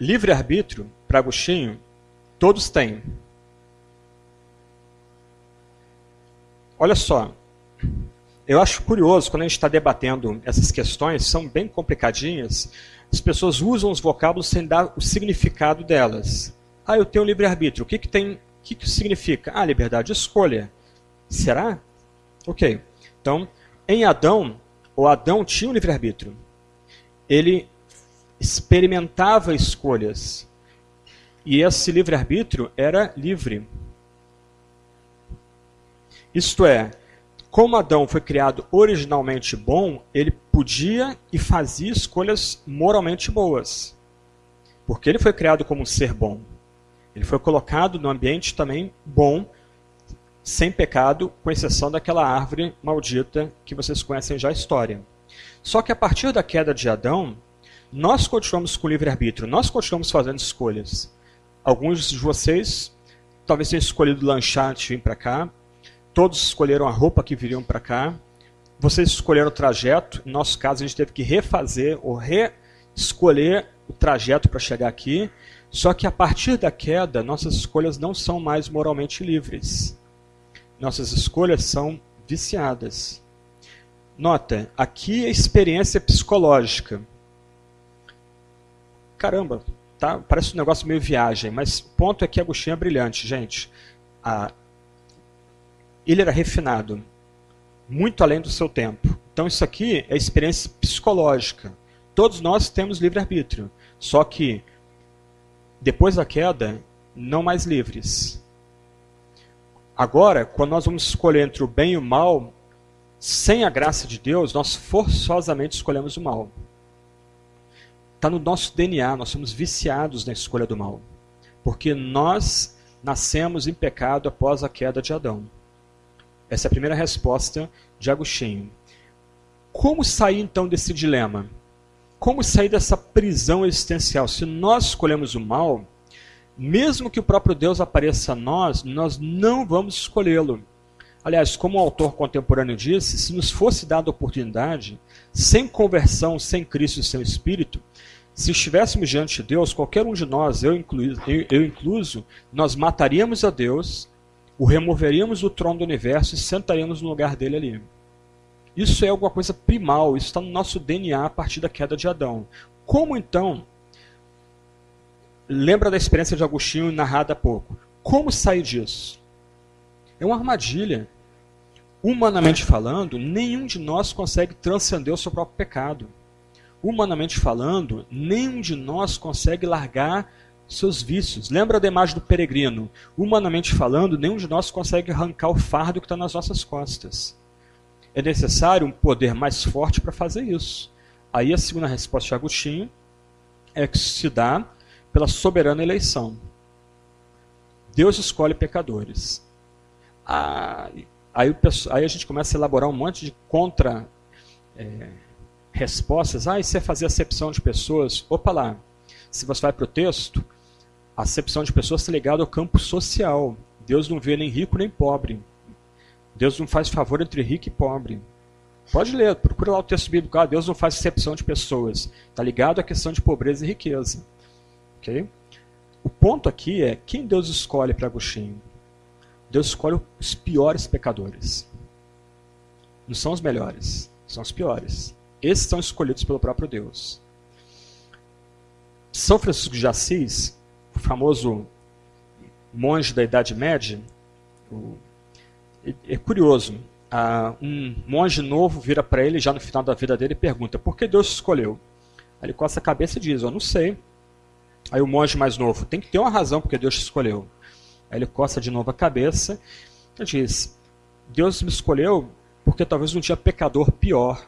Livre-arbítrio, para Agostinho, todos têm. Olha só, eu acho curioso, quando a gente está debatendo essas questões, são bem complicadinhas, as pessoas usam os vocábulos sem dar o significado delas. Ah, eu tenho livre-arbítrio. O que, que tem. O que, que significa? Ah, liberdade de escolha. Será? Ok. Então, em Adão, o Adão tinha um livre-arbítrio. Ele experimentava escolhas. E esse livre-arbítrio era livre. Isto é, como Adão foi criado originalmente bom, ele podia e fazia escolhas moralmente boas. Porque ele foi criado como um ser bom. Ele foi colocado no ambiente também bom, sem pecado, com exceção daquela árvore maldita que vocês conhecem já a história. Só que a partir da queda de Adão, nós continuamos com livre-arbítrio, nós continuamos fazendo escolhas. Alguns de vocês talvez tenham escolhido lanchar antes de vir para cá, todos escolheram a roupa que viriam para cá, vocês escolheram o trajeto, no nosso caso a gente teve que refazer ou reescolher o trajeto para chegar aqui, só que a partir da queda, nossas escolhas não são mais moralmente livres. Nossas escolhas são viciadas. Nota, aqui é experiência psicológica. Caramba, tá? parece um negócio meio viagem, mas ponto é que Agostinho é brilhante, gente. Ah, ele era refinado, muito além do seu tempo. Então isso aqui é experiência psicológica. Todos nós temos livre-arbítrio, só que depois da queda, não mais livres. Agora, quando nós vamos escolher entre o bem e o mal, sem a graça de Deus, nós forçosamente escolhemos o mal. Está no nosso DNA, nós somos viciados na escolha do mal. Porque nós nascemos em pecado após a queda de Adão. Essa é a primeira resposta de Agostinho. Como sair então desse dilema? Como sair dessa prisão existencial? Se nós escolhemos o mal, mesmo que o próprio Deus apareça a nós, nós não vamos escolhê-lo. Aliás, como o autor contemporâneo disse, se nos fosse dada a oportunidade, sem conversão, sem Cristo e sem Espírito, se estivéssemos diante de Deus, qualquer um de nós, eu incluso, eu, eu incluso, nós mataríamos a Deus, o removeríamos do trono do universo e sentaríamos no lugar dele ali. Isso é alguma coisa primal, isso está no nosso DNA a partir da queda de Adão. Como então? Lembra da experiência de Agostinho narrada há pouco. Como sair disso? É uma armadilha. Humanamente falando, nenhum de nós consegue transcender o seu próprio pecado. Humanamente falando, nenhum de nós consegue largar seus vícios. Lembra da imagem do peregrino? Humanamente falando, nenhum de nós consegue arrancar o fardo que está nas nossas costas é necessário um poder mais forte para fazer isso. Aí a segunda resposta de Agostinho é que se dá pela soberana eleição. Deus escolhe pecadores. Ah, aí, aí, a gente começa a elaborar um monte de contra é, respostas. Ah, isso é fazer acepção de pessoas. Opa lá, se você vai para o texto, a acepção de pessoas está ligada ao campo social. Deus não vê nem rico nem pobre. Deus não faz favor entre rico e pobre. Pode ler, procura lá o texto bíblico. Ah, Deus não faz exceção de pessoas. Está ligado à questão de pobreza e riqueza. O ponto aqui é quem Deus escolhe para Agostinho. Deus escolhe os piores pecadores. Não são os melhores, são os piores. Esses são escolhidos pelo próprio Deus. São Francisco de Assis, o famoso monge da Idade Média, o é curioso. Ah, um monge novo vira para ele já no final da vida dele e pergunta: por que Deus escolheu? Aí ele coça a cabeça e diz: eu não sei. Aí o monge mais novo: tem que ter uma razão porque Deus te escolheu. Aí ele coça de novo a cabeça e diz: Deus me escolheu porque talvez não tinha pecador pior.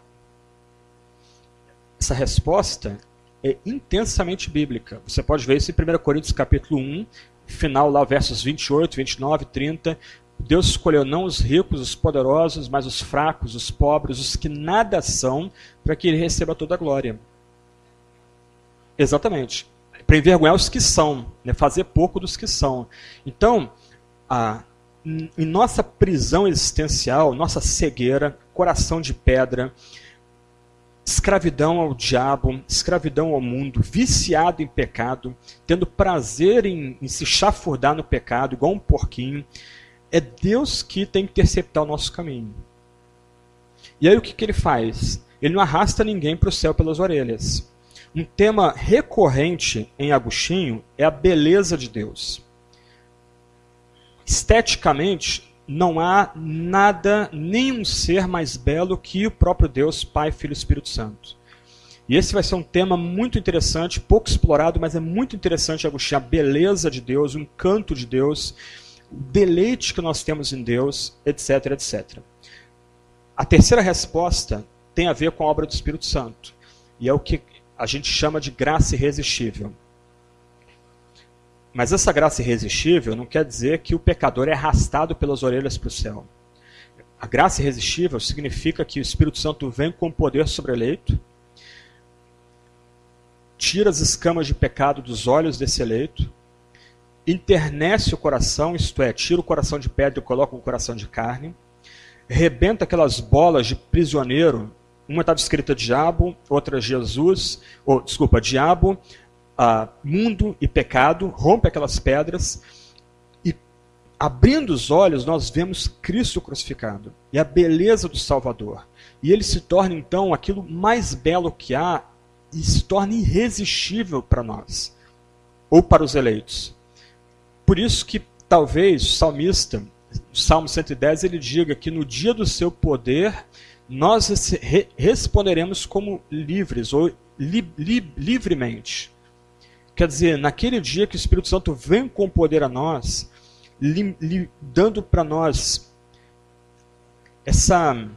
Essa resposta é intensamente bíblica. Você pode ver isso em 1 Coríntios capítulo 1, final lá, versos 28, 29, 30. Deus escolheu não os ricos, os poderosos, mas os fracos, os pobres, os que nada são, para que ele receba toda a glória. Exatamente. Para envergonhar os que são, né? fazer pouco dos que são. Então, a, em nossa prisão existencial, nossa cegueira, coração de pedra, escravidão ao diabo, escravidão ao mundo, viciado em pecado, tendo prazer em, em se chafurdar no pecado, igual um porquinho, é Deus que tem que interceptar o nosso caminho. E aí o que, que ele faz? Ele não arrasta ninguém para o céu pelas orelhas. Um tema recorrente em Agostinho é a beleza de Deus. Esteticamente, não há nada, nenhum ser mais belo que o próprio Deus, Pai, Filho e Espírito Santo. E esse vai ser um tema muito interessante, pouco explorado, mas é muito interessante, Agostinho, a beleza de Deus, o encanto de Deus, o deleite que nós temos em Deus, etc, etc. A terceira resposta tem a ver com a obra do Espírito Santo. E é o que a gente chama de graça irresistível. Mas essa graça irresistível não quer dizer que o pecador é arrastado pelas orelhas para o céu. A graça irresistível significa que o Espírito Santo vem com poder sobre o eleito, tira as escamas de pecado dos olhos desse eleito, internece o coração, isto é, tira o coração de pedra e coloca um coração de carne, rebenta aquelas bolas de prisioneiro, uma estava escrita diabo, outra Jesus, ou desculpa, diabo, uh, mundo e pecado, rompe aquelas pedras e abrindo os olhos nós vemos Cristo crucificado e a beleza do Salvador. E ele se torna então aquilo mais belo que há e se torna irresistível para nós ou para os eleitos. Por isso que talvez o salmista, Salmo 110, ele diga que no dia do seu poder nós responderemos como livres ou li, li, livremente. Quer dizer, naquele dia que o Espírito Santo vem com poder a nós, li, li, dando para nós essa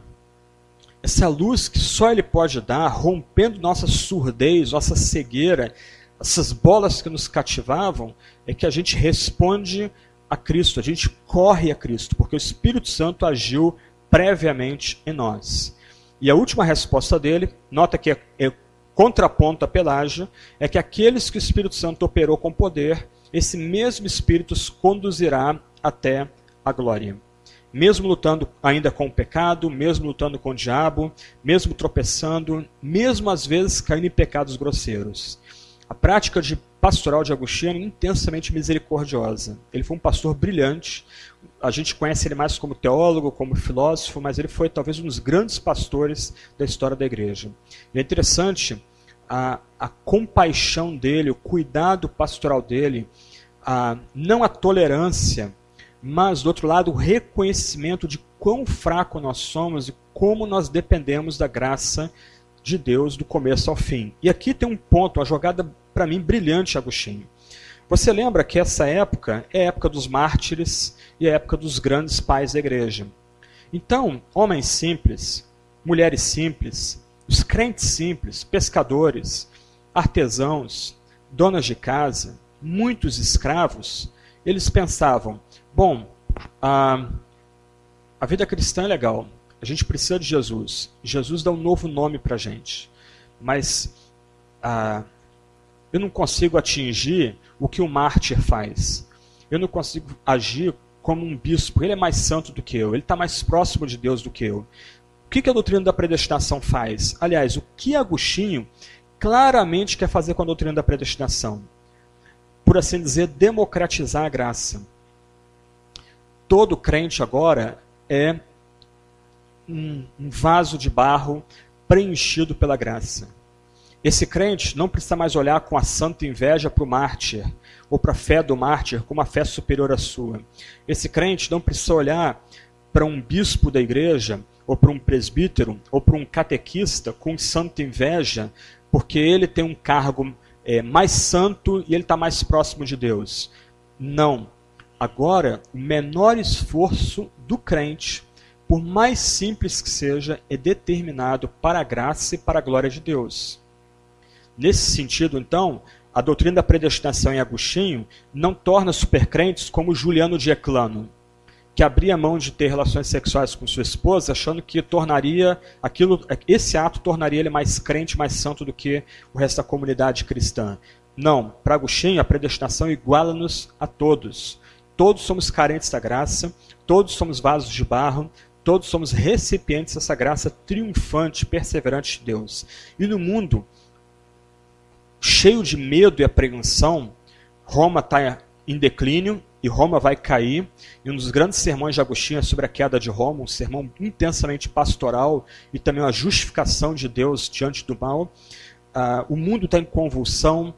essa luz que só Ele pode dar, rompendo nossa surdez, nossa cegueira, essas bolas que nos cativavam, é que a gente responde a Cristo, a gente corre a Cristo, porque o Espírito Santo agiu previamente em nós. E a última resposta dele, nota que é, é contraponto a Pelágio, é que aqueles que o Espírito Santo operou com poder, esse mesmo Espírito os conduzirá até a glória mesmo lutando ainda com o pecado, mesmo lutando com o diabo, mesmo tropeçando, mesmo às vezes caindo em pecados grosseiros. A prática de pastoral de Agostinho é intensamente misericordiosa. Ele foi um pastor brilhante. A gente conhece ele mais como teólogo, como filósofo, mas ele foi talvez um dos grandes pastores da história da igreja. E é interessante a, a compaixão dele, o cuidado pastoral dele, a, não a tolerância mas do outro lado, o reconhecimento de quão fraco nós somos e como nós dependemos da graça de Deus do começo ao fim. E aqui tem um ponto, uma jogada para mim brilhante, Agostinho. Você lembra que essa época é a época dos mártires e a época dos grandes pais da igreja. Então, homens simples, mulheres simples, os crentes simples, pescadores, artesãos, donas de casa, muitos escravos, eles pensavam: Bom, a, a vida cristã é legal. A gente precisa de Jesus. Jesus dá um novo nome para a gente. Mas eu não consigo atingir o que o mártir faz. Eu não consigo agir como um bispo. Ele é mais santo do que eu. Ele está mais próximo de Deus do que eu. O que, a doutrina da predestinação faz? Aliás, o que Agostinho claramente quer fazer com a doutrina da predestinação? Por assim dizer, democratizar a graça todo crente agora é um vaso de barro preenchido pela graça. Esse crente não precisa mais olhar com a santa inveja para o mártir, ou para a fé do mártir como uma fé superior à sua. Esse crente não precisa olhar para um bispo da igreja, ou para um presbítero, ou para um catequista com santa inveja, porque ele tem um cargo é, mais santo e ele está mais próximo de Deus. Não. Agora, o menor esforço do crente, por mais simples que seja, é determinado para a graça e para a glória de Deus. Nesse sentido, então, a doutrina da predestinação em Agostinho não torna supercrentes como Juliano de Eclano, que abria mão de ter relações sexuais com sua esposa, achando que tornaria aquilo, esse ato tornaria ele mais crente, mais santo do que o resto da comunidade cristã. Não, para Agostinho, a predestinação iguala-nos a todos. Todos somos carentes da graça, todos somos vasos de barro, todos somos recipientes dessa graça triunfante, perseverante de Deus. E no mundo cheio de medo e apreensão, Roma está em declínio e Roma vai cair. E um dos grandes sermões de Agostinho é sobre a queda de Roma, um sermão intensamente pastoral e também uma justificação de Deus diante do mal. Uh, o mundo está em convulsão,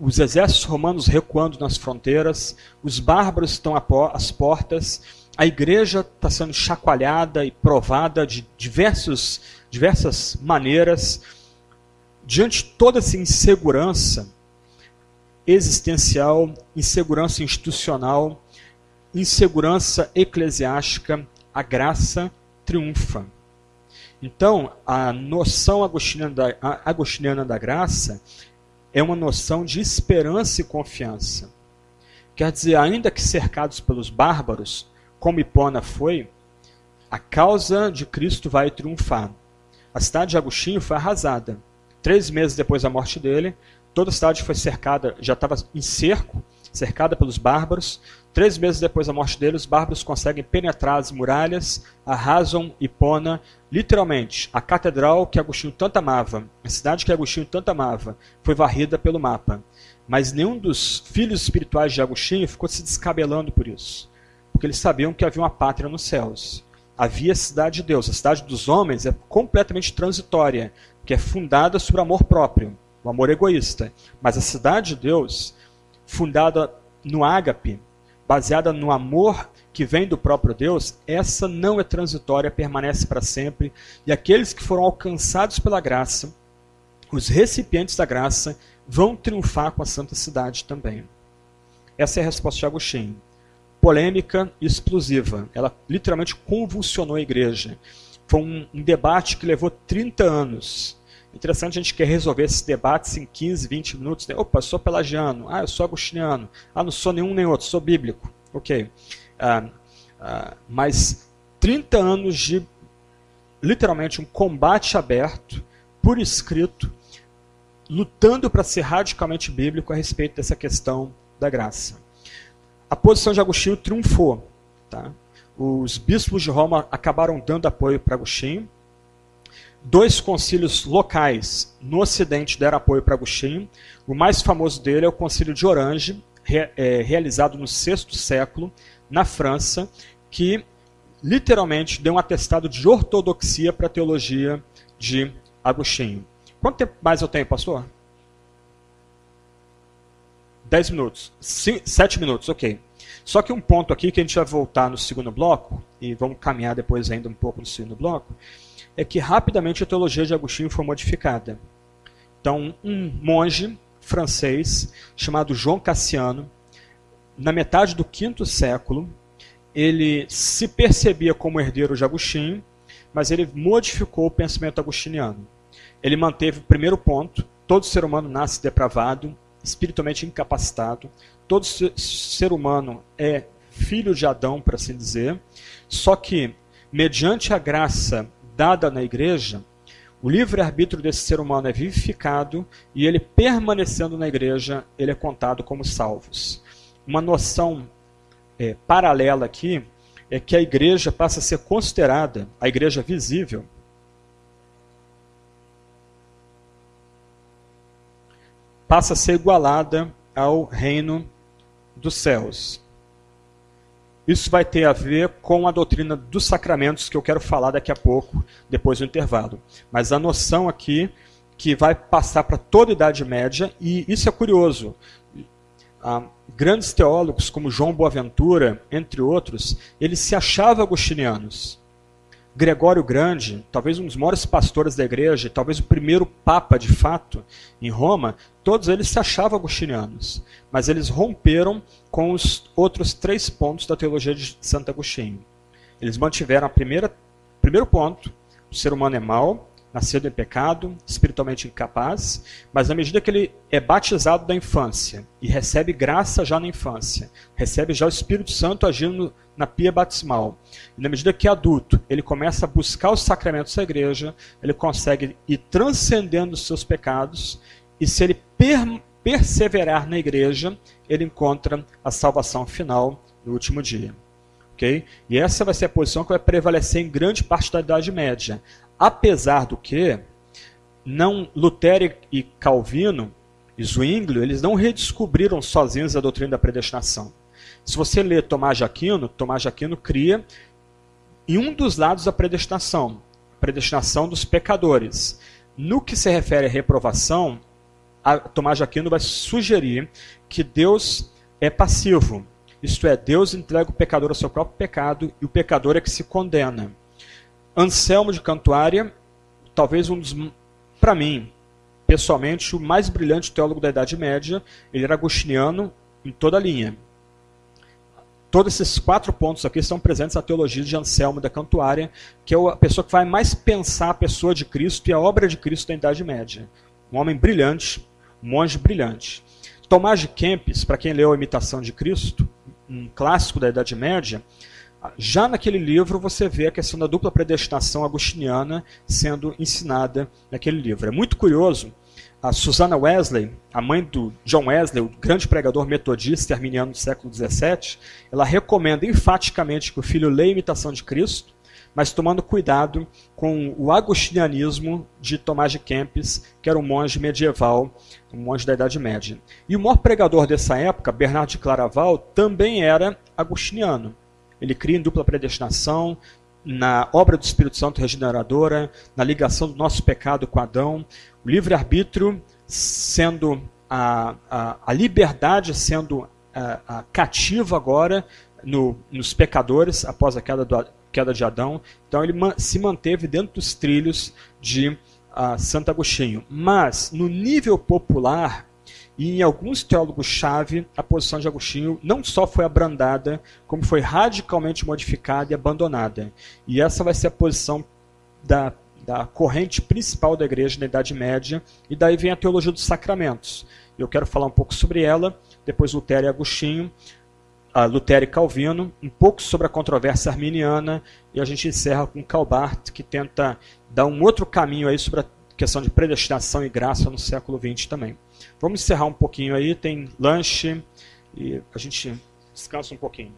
os exércitos romanos recuando nas fronteiras, os bárbaros estão às portas, a igreja está sendo chacoalhada e provada de diversos, diversas maneiras. Diante de toda essa insegurança existencial, insegurança institucional, insegurança eclesiástica, a graça triunfa. Então, a noção agostiniana da, agostiniana da graça é uma noção de esperança e confiança. Quer dizer, ainda que cercados pelos bárbaros, como Hipona foi, a causa de Cristo vai triunfar. A cidade de Agostinho foi arrasada. Três meses depois da morte dele, toda a cidade foi cercada, já estava em cerco, cercada pelos bárbaros. Três meses depois da morte dele, os bárbaros conseguem penetrar as muralhas, arrasam Hipona. Literalmente, a catedral que Agostinho tanto amava, a cidade que Agostinho tanto amava, foi varrida pelo mapa. Mas nenhum dos filhos espirituais de Agostinho ficou se descabelando por isso. Porque eles sabiam que havia uma pátria nos céus. Havia a cidade de Deus. A cidade dos homens é completamente transitória, que é fundada sobre o amor próprio, o amor egoísta. Mas a cidade de Deus, fundada no ágape, baseada no amor que vem do próprio Deus, essa não é transitória, permanece para sempre. E aqueles que foram alcançados pela graça, os recipientes da graça, vão triunfar com a santa cidade também. Essa é a resposta de Agostinho polêmica explosiva. Ela literalmente convulsionou a igreja. Foi um, um debate que levou 30 anos. Interessante, a gente quer resolver esses debates em 15, 20 minutos. Né? Opa, sou pelagiano. Ah, eu sou agostiniano. Ah, não sou nenhum nem outro, sou bíblico. Ok. Ah, ah, mas 30 anos de, literalmente, um combate aberto, por escrito, lutando para ser radicalmente bíblico a respeito dessa questão da graça a posição de Agostinho triunfou. Tá? Os bispos de Roma acabaram dando apoio para Agostinho. Dois concílios locais no Ocidente deram apoio para Agostinho. O mais famoso dele é o Concílio de Orange, re, é, realizado no sexto século, na França, que literalmente deu um atestado de ortodoxia para a teologia de Agostinho. Quanto tempo mais eu tenho, pastor? 10 minutos. 7 minutos, ok. Só que um ponto aqui que a gente vai voltar no segundo bloco, e vamos caminhar depois ainda um pouco no segundo bloco, é que rapidamente a teologia de Agostinho foi modificada. Então, um monge francês chamado João Cassiano, na metade do quinto século, ele se percebia como herdeiro de Agostinho, mas ele modificou o pensamento agostiniano. Ele manteve o primeiro ponto: todo ser humano nasce depravado, espiritualmente incapacitado. Todo ser humano é filho de Adão, para assim dizer. Só que, mediante a graça dada na igreja, o livre-arbítrio desse ser humano é vivificado e ele permanecendo na igreja, ele é contado como salvos. Uma noção é, paralela aqui é que a igreja passa a ser considerada, a igreja visível, passa a ser igualada ao reino dos céus. Isso vai ter a ver com a doutrina dos sacramentos que eu quero falar daqui a pouco, depois do intervalo. Mas a noção aqui que vai passar para toda a Idade Média, e isso é curioso. Ah, grandes teólogos como João Boaventura, entre outros, eles se achavam agostinianos. Gregório Grande, talvez um dos maiores pastores da igreja, talvez o primeiro papa de fato em Roma, todos eles se achavam agostinianos, mas eles romperam com os outros três pontos da teologia de Santo Agostinho. Eles mantiveram a primeira primeiro ponto, o ser humano é mau, nascido em pecado, espiritualmente incapaz, mas na medida que ele é batizado da infância e recebe graça já na infância, recebe já o Espírito Santo agindo na pia batismal, e na medida que é adulto, ele começa a buscar os sacramentos da igreja, ele consegue ir transcendendo os seus pecados, e se ele per perseverar na igreja, ele encontra a salvação final no último dia. Okay? E essa vai ser a posição que vai prevalecer em grande parte da Idade Média. Apesar do que, não Lutero e Calvino e Zwinglio, eles não redescobriram sozinhos a doutrina da predestinação. Se você ler Tomás de Aquino, Tomás de Aquino cria em um dos lados a predestinação, a predestinação dos pecadores. No que se refere à reprovação, a Tomás de Aquino vai sugerir que Deus é passivo. Isto é, Deus entrega o pecador ao seu próprio pecado e o pecador é que se condena. Anselmo de Cantuária, talvez um dos, para mim, pessoalmente, o mais brilhante teólogo da Idade Média, ele era agostiniano em toda a linha. Todos esses quatro pontos aqui estão presentes na teologia de Anselmo da Cantuária, que é a pessoa que vai mais pensar a pessoa de Cristo e a obra de Cristo na Idade Média. Um homem brilhante, um monge brilhante. Tomás de Kempis, para quem leu A Imitação de Cristo, um clássico da Idade Média, já naquele livro você vê a questão da dupla predestinação agostiniana sendo ensinada naquele livro. É muito curioso a Susana Wesley, a mãe do John Wesley, o grande pregador metodista arminiano do século XVII, ela recomenda enfaticamente que o filho leia a imitação de Cristo, mas tomando cuidado com o agostinianismo de Tomás de Kempis, que era um monge medieval, um monge da Idade Média. E o maior pregador dessa época, Bernardo de Claraval, também era agostiniano. Ele cria em dupla predestinação, na obra do Espírito Santo regeneradora, na ligação do nosso pecado com Adão, o livre-arbítrio sendo a, a, a, liberdade sendo a, a cativa agora no, nos pecadores após a queda, do, queda de Adão. Então ele se manteve dentro dos trilhos de uh, Santo Agostinho. Mas no nível popular e em alguns teólogos-chave, a posição de Agostinho não só foi abrandada, como foi radicalmente modificada e abandonada. E essa vai ser a posição da, da corrente principal da igreja na Idade Média, e daí vem a teologia dos sacramentos. Eu quero falar um pouco sobre ela, depois Lutero e Agostinho, a Lutero e Calvino, um pouco sobre a controvérsia arminiana, e a gente encerra com Calbart, que tenta dar um outro caminho aí sobre a questão de predestinação e graça no século XX também. Vamos encerrar um pouquinho aí, tem lanche e a gente descansa um pouquinho.